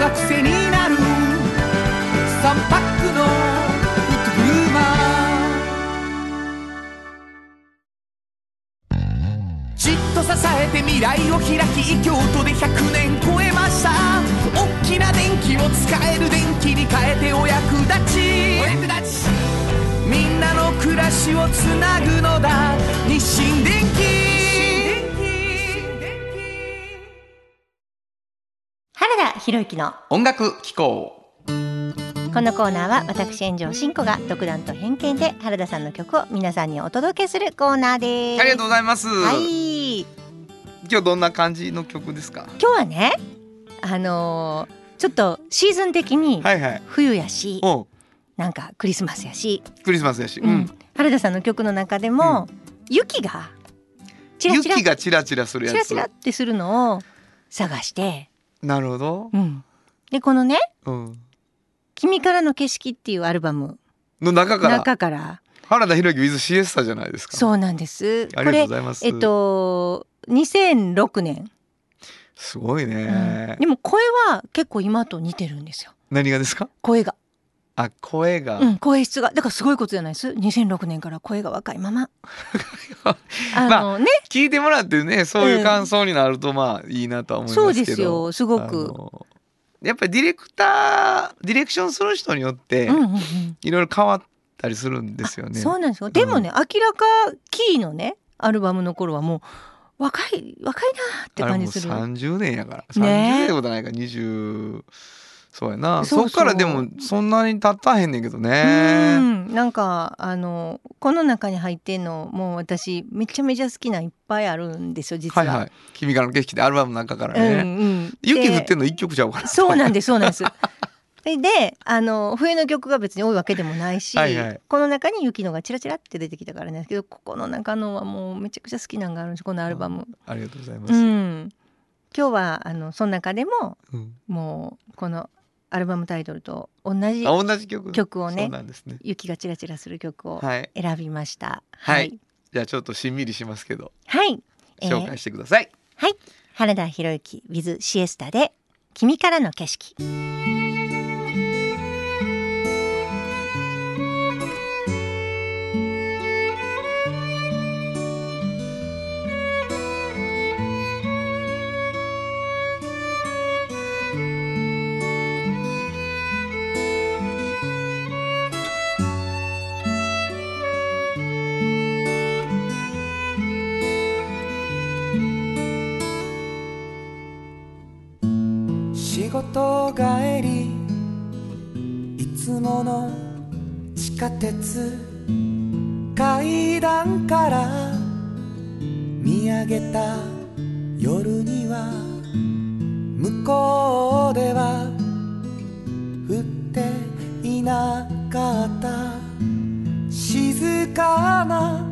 Speaker 3: が癖になる。3パックのフットグルーマーじっと支えて未来を開き京都で100年超えました。大きな電気を使える電気に変えてお役立ち。お役立ち。みんなの暮らしをつなぐのだ。日清電気
Speaker 2: ひろゆきの
Speaker 1: 音楽機構。
Speaker 2: このコーナーは私炎上真子が独断と偏見で原田さんの曲を皆さんにお届けするコーナーです。
Speaker 1: ありがとうございます、
Speaker 2: はい。
Speaker 1: 今日どんな感じの曲ですか？
Speaker 2: 今日はねあのーちょっとシーズン的に
Speaker 1: はいはい。
Speaker 2: 冬やし、
Speaker 1: おう。
Speaker 2: なんかクリスマスやし、
Speaker 1: クリスマスやし、
Speaker 2: うん。原田さんの曲の中でも、雪がチラチラ。
Speaker 1: 雪がチラチラするやつ。
Speaker 2: チラチラってするのを探して、
Speaker 1: なるほど、
Speaker 2: うん、でこのね
Speaker 1: うん、「
Speaker 2: 君からの景色」っていうアルバム。
Speaker 1: の中から？
Speaker 2: 中から。
Speaker 1: 原田裕之 with シエスタじゃないですか。
Speaker 2: そうなんです。
Speaker 1: ありがとうございます。
Speaker 2: えっと2006年、
Speaker 1: すごい
Speaker 2: うん。
Speaker 1: ね、
Speaker 2: でも声は結構今と似てるんですよ。
Speaker 1: 何がですか？
Speaker 2: 声が、
Speaker 1: あ声が、
Speaker 2: うん、声質が。だからすごいことじゃないです？2006年から声が若いまま。あのね、
Speaker 1: 聞いてもらってねそういう感想になるとまあいいなとは思いますけど、
Speaker 2: そうですよ。すごく。
Speaker 1: やっぱりディレクターディレクションする人によって
Speaker 2: うんうんうん。
Speaker 1: いろいろ変わったりするんですよね。
Speaker 2: そうなんですよ。でもね、明らかキーのねアルバムの頃はもう若い若いなって感じする。
Speaker 1: あれもう30年やから。30
Speaker 2: ね
Speaker 1: 年ってことないか20そうやな
Speaker 2: そ
Speaker 1: っからでもそんなに経ったへんねんけど
Speaker 2: う
Speaker 1: ね。
Speaker 2: んなんかあのこの中に入ってんのもう私めちゃめちゃ好きないっぱいあるんですよ実は。
Speaker 1: はいはい。君からの景色でアルバムの中から
Speaker 2: うん
Speaker 1: ね。
Speaker 2: うん、
Speaker 1: 雪降っ
Speaker 2: で
Speaker 1: てんの一曲ちゃうから。
Speaker 2: そうなんですそうなんです。でであの冬の曲が別に多いわけでもないし
Speaker 1: はいはい
Speaker 2: この中に雪のがチラチラって出てきたからねけどここの中のはもうめちゃくちゃ好きなんがあるんですこのアルバム。
Speaker 1: ありがとうございま
Speaker 2: う
Speaker 1: す。
Speaker 2: ん、今日はあのその中でも
Speaker 1: うん
Speaker 2: もうこのアルバムタイトルと同じ
Speaker 1: あ同じ曲？
Speaker 2: 曲をね
Speaker 1: そうなんですね。
Speaker 2: 雪がチラチラする曲を
Speaker 1: はい。
Speaker 2: 選びました。
Speaker 1: はいじゃあちょっとしんみりしますけど
Speaker 2: はい、えー
Speaker 1: 紹介してください。
Speaker 2: はい、原田博之 with シエスタで君からの景色。
Speaker 3: 事帰りいつもの地下鉄階段から見上げた夜には向こうでは降っていなかった静かな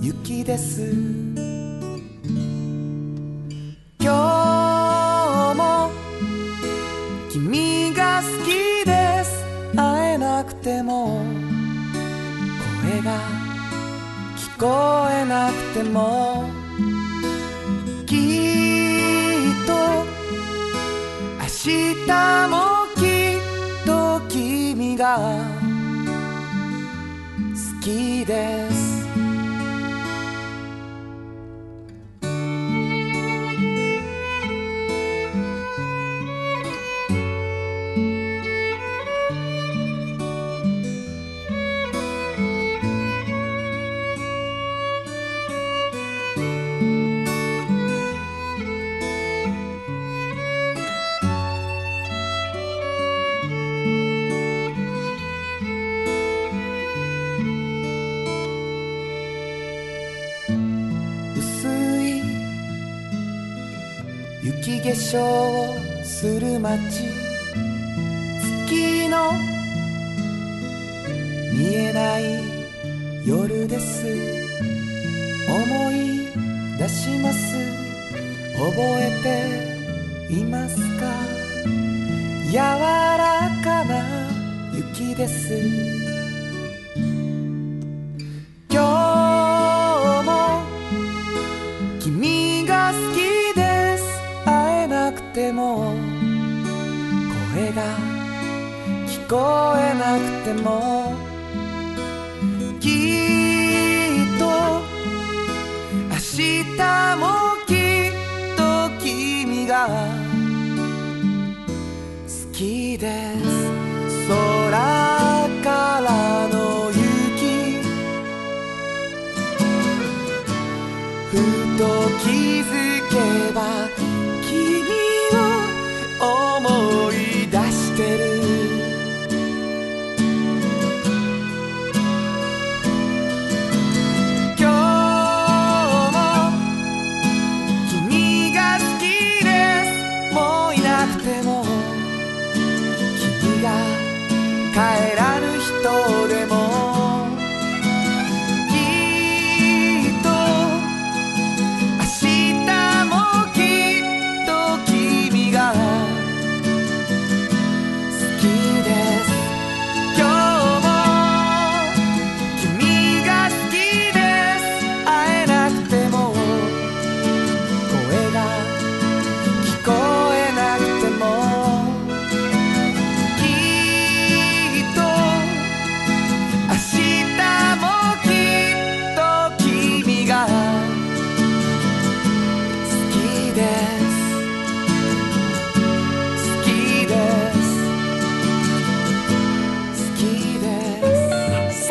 Speaker 3: 雪です。今日えなくてもきっと明日もきっと君が好きで雪化粧をする街。月の見えない夜です。思い出します。覚えていますか？柔らかな雪です。えなくても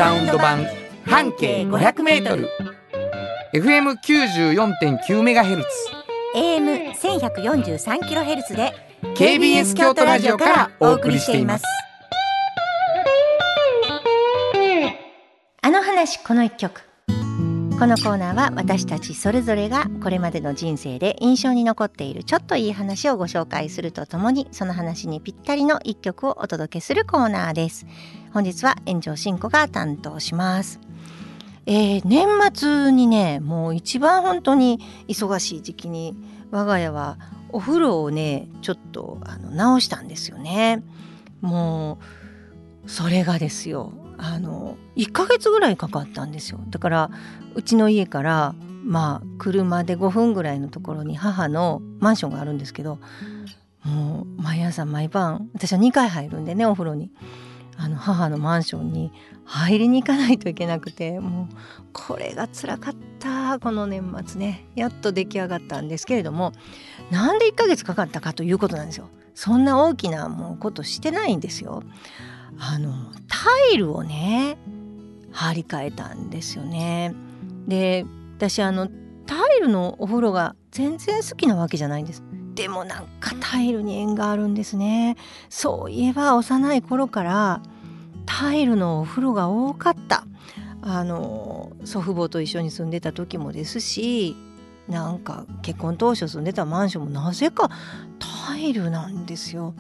Speaker 3: サウンド版半径 500m FM94.9MHz
Speaker 2: AM 千百四十三キロヘルツで
Speaker 3: KBS 京都ラジオからお送りしています。
Speaker 2: あの話この一曲。このコーナーは私たちそれぞれがこれまでの人生で印象に残っているちょっといい話をご紹介するとともにその話にぴったりの一曲をお届けするコーナーです本日は炎上真子が担当します。えー年末にねもう一番本当に忙しい時期に我が家はお風呂をねちょっとあの直したんですよね。もうそれがですよあの1ヶ月ぐらいかかったんですよ。だからうちの家からまあ車で5分ぐらいのところに母のマンションがあるんですけどもう毎朝毎晩私は2回入るんでねお風呂に。あの母のマンションに入りに行かないといけなくてもうこれが辛かったこの年末ね。やっと出来上がったんですけれどもなんで1ヶ月かかったかということなんですよ。そんな大きなもうことしてないんですよ。あのタイルをね張り替えたんですよね。で私あのタイルのお風呂が全然好きなわけじゃないんです。でもなんかタイルに縁があるんですねそういえば幼い頃からタイルのお風呂が多かったあの祖父母と一緒に住んでた時もですしなんか結婚当初住んでたマンションもなぜかタイルなんですよ。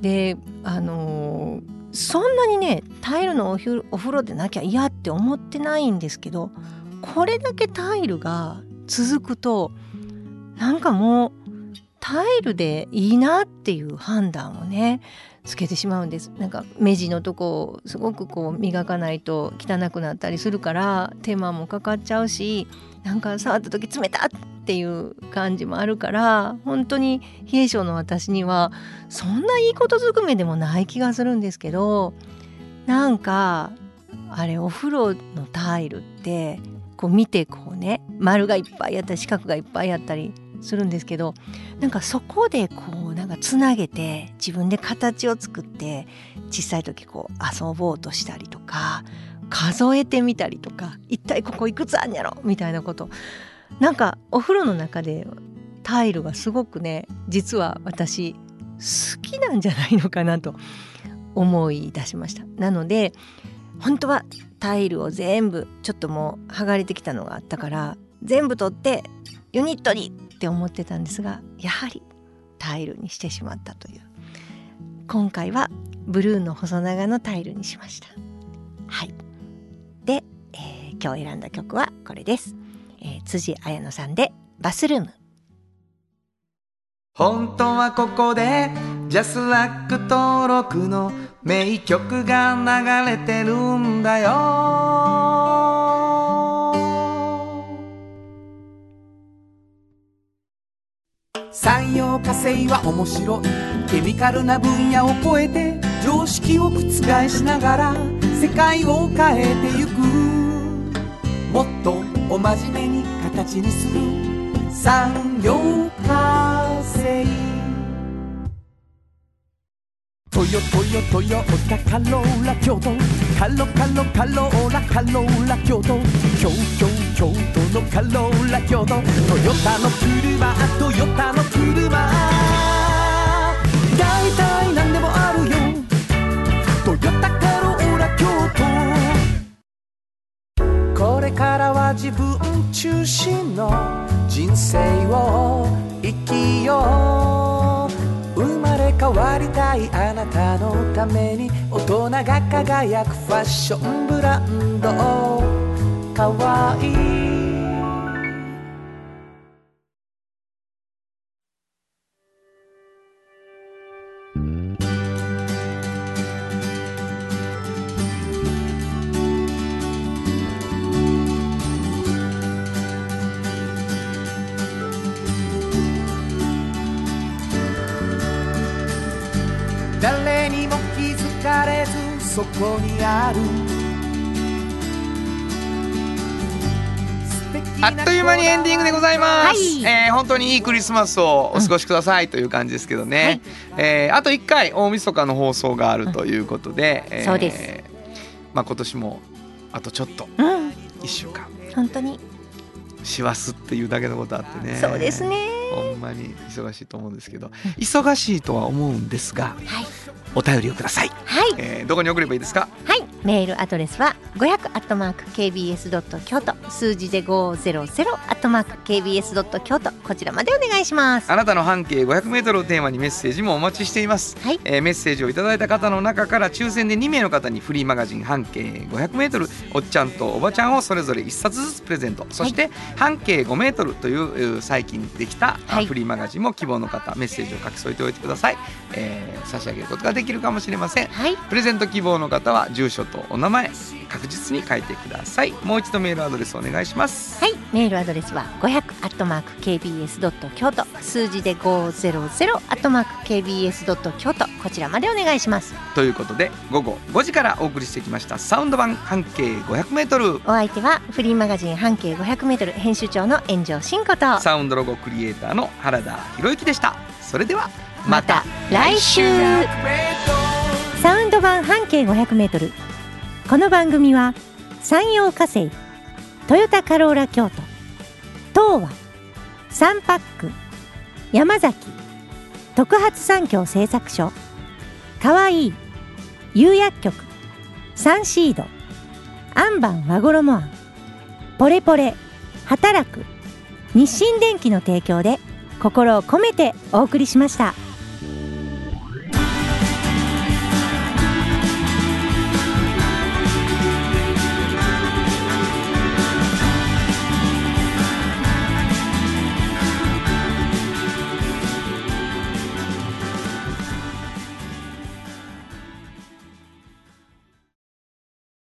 Speaker 2: であのそんなにねタイルのお風呂でなきゃ嫌って思ってないんですけどこれだけタイルが続くとなんかもうタイルでいいなっていう判断をねつけてしまうんです。なんか目地のとこをすごくこう磨かないと汚くなったりするから手間もかかっちゃうしなんか触った時冷たっていう感じもあるから本当に冷え性の私にはそんないいことずくめでもない気がするんですけどなんかあれお風呂のタイルってこう見てこうね丸がいっぱいあったり四角がいっぱいあったりするんですけどなんかそこでこうなんかつなげて自分で形を作って小さい時こう遊ぼうとしたりとか数えてみたりとか一体ここいくつあんやろ？みたいなことなんかお風呂の中でタイルがすごくね実は私好きなんじゃないのかなと思い出しました。なので本当はタイルを全部ちょっともう剥がれてきたのがあったから全部取ってユニットにって思ってたんですがやはりタイルにしてしまったという。今回はブルーの細長のタイルにしました。はい。で、えー今日選んだ曲はこれです、えー辻彩乃さんでバスルーム。
Speaker 3: 本当はここでジャスラック登録の名曲が流れてるんだよ。産業化成は面白いケミカルな分野を超えて常識を覆しながら世界を変えてゆく。もっとお真面目に形にする。産業化成。トヨトヨトヨタカローラ京都カロカロカローラカローラ京都。京京京都のカローラ京都。トヨタの車トヨタの車。大体何でもあるよ。トヨタカローラ京都。これからは自分中心の人生を生きよう。生まれ変わりたいあなたのために大人が輝くファッションブランド。かわいい。こにある。
Speaker 1: あっという間にエンディングでございます、
Speaker 2: はい
Speaker 1: えー本当にいいクリスマスをお過ごしくださいという感じですけどね、えーあと1回大晦日の放送があるということで、えー
Speaker 2: そうです。
Speaker 1: まあ、今年もあとちょっと。
Speaker 2: うん。
Speaker 1: 1週間。
Speaker 2: 本当に。
Speaker 1: 師走っていうだけのことあってね。
Speaker 2: そうですね
Speaker 1: ほんまに忙しいと思うんですけど忙しいとは思うんですが
Speaker 2: はい。
Speaker 1: お便りをください、
Speaker 2: はい。
Speaker 1: えーどこに送ればいいですか？
Speaker 2: はい、メールアドレスは500アットマーク kbs ドット京都数字で500アットマーク kbs ドット京都こちらまでお願いします。
Speaker 1: あなたの半径 500m をテーマにメッセージもお待ちしています、
Speaker 2: はい。
Speaker 1: えーメッセージをいただいた方の中から抽選で2名の方にフリーマガジン半径 500m おっちゃんとおばちゃんをそれぞれ1冊ずつプレゼント。そして半径 5m というえー最近できた、あ
Speaker 2: はい。
Speaker 1: フリーマガジンも希望の方メッセージを書き添えておいてください、えー差し上げることができるかもしれません。
Speaker 2: はい、
Speaker 1: プレゼント希望の方は住所とお名前確実に書いてください。もう一度メールアドレスお願いします。
Speaker 2: はい、メールアドレスは500アットマーク kbs ドット京都。数字で500アットマーク kbs ドット京都。こちらまでお願いします。
Speaker 1: ということで午後5時からお送りしてきましたサウンド版半径 500m
Speaker 2: お相手はフリーマガジン半径500メートル編集長の炎上真子と。
Speaker 1: サウンドロゴクリエイターの原田博之でした。それでは
Speaker 2: また来週。サウンド版半径500メートルこの番組は山陽火星トヨタカローラ京都東和サンパック山崎特発産業製作所かわいい釉薬局サンシードアンバン和衣あんポレポレ働く日清電機の提供で心を込めてお送りしました。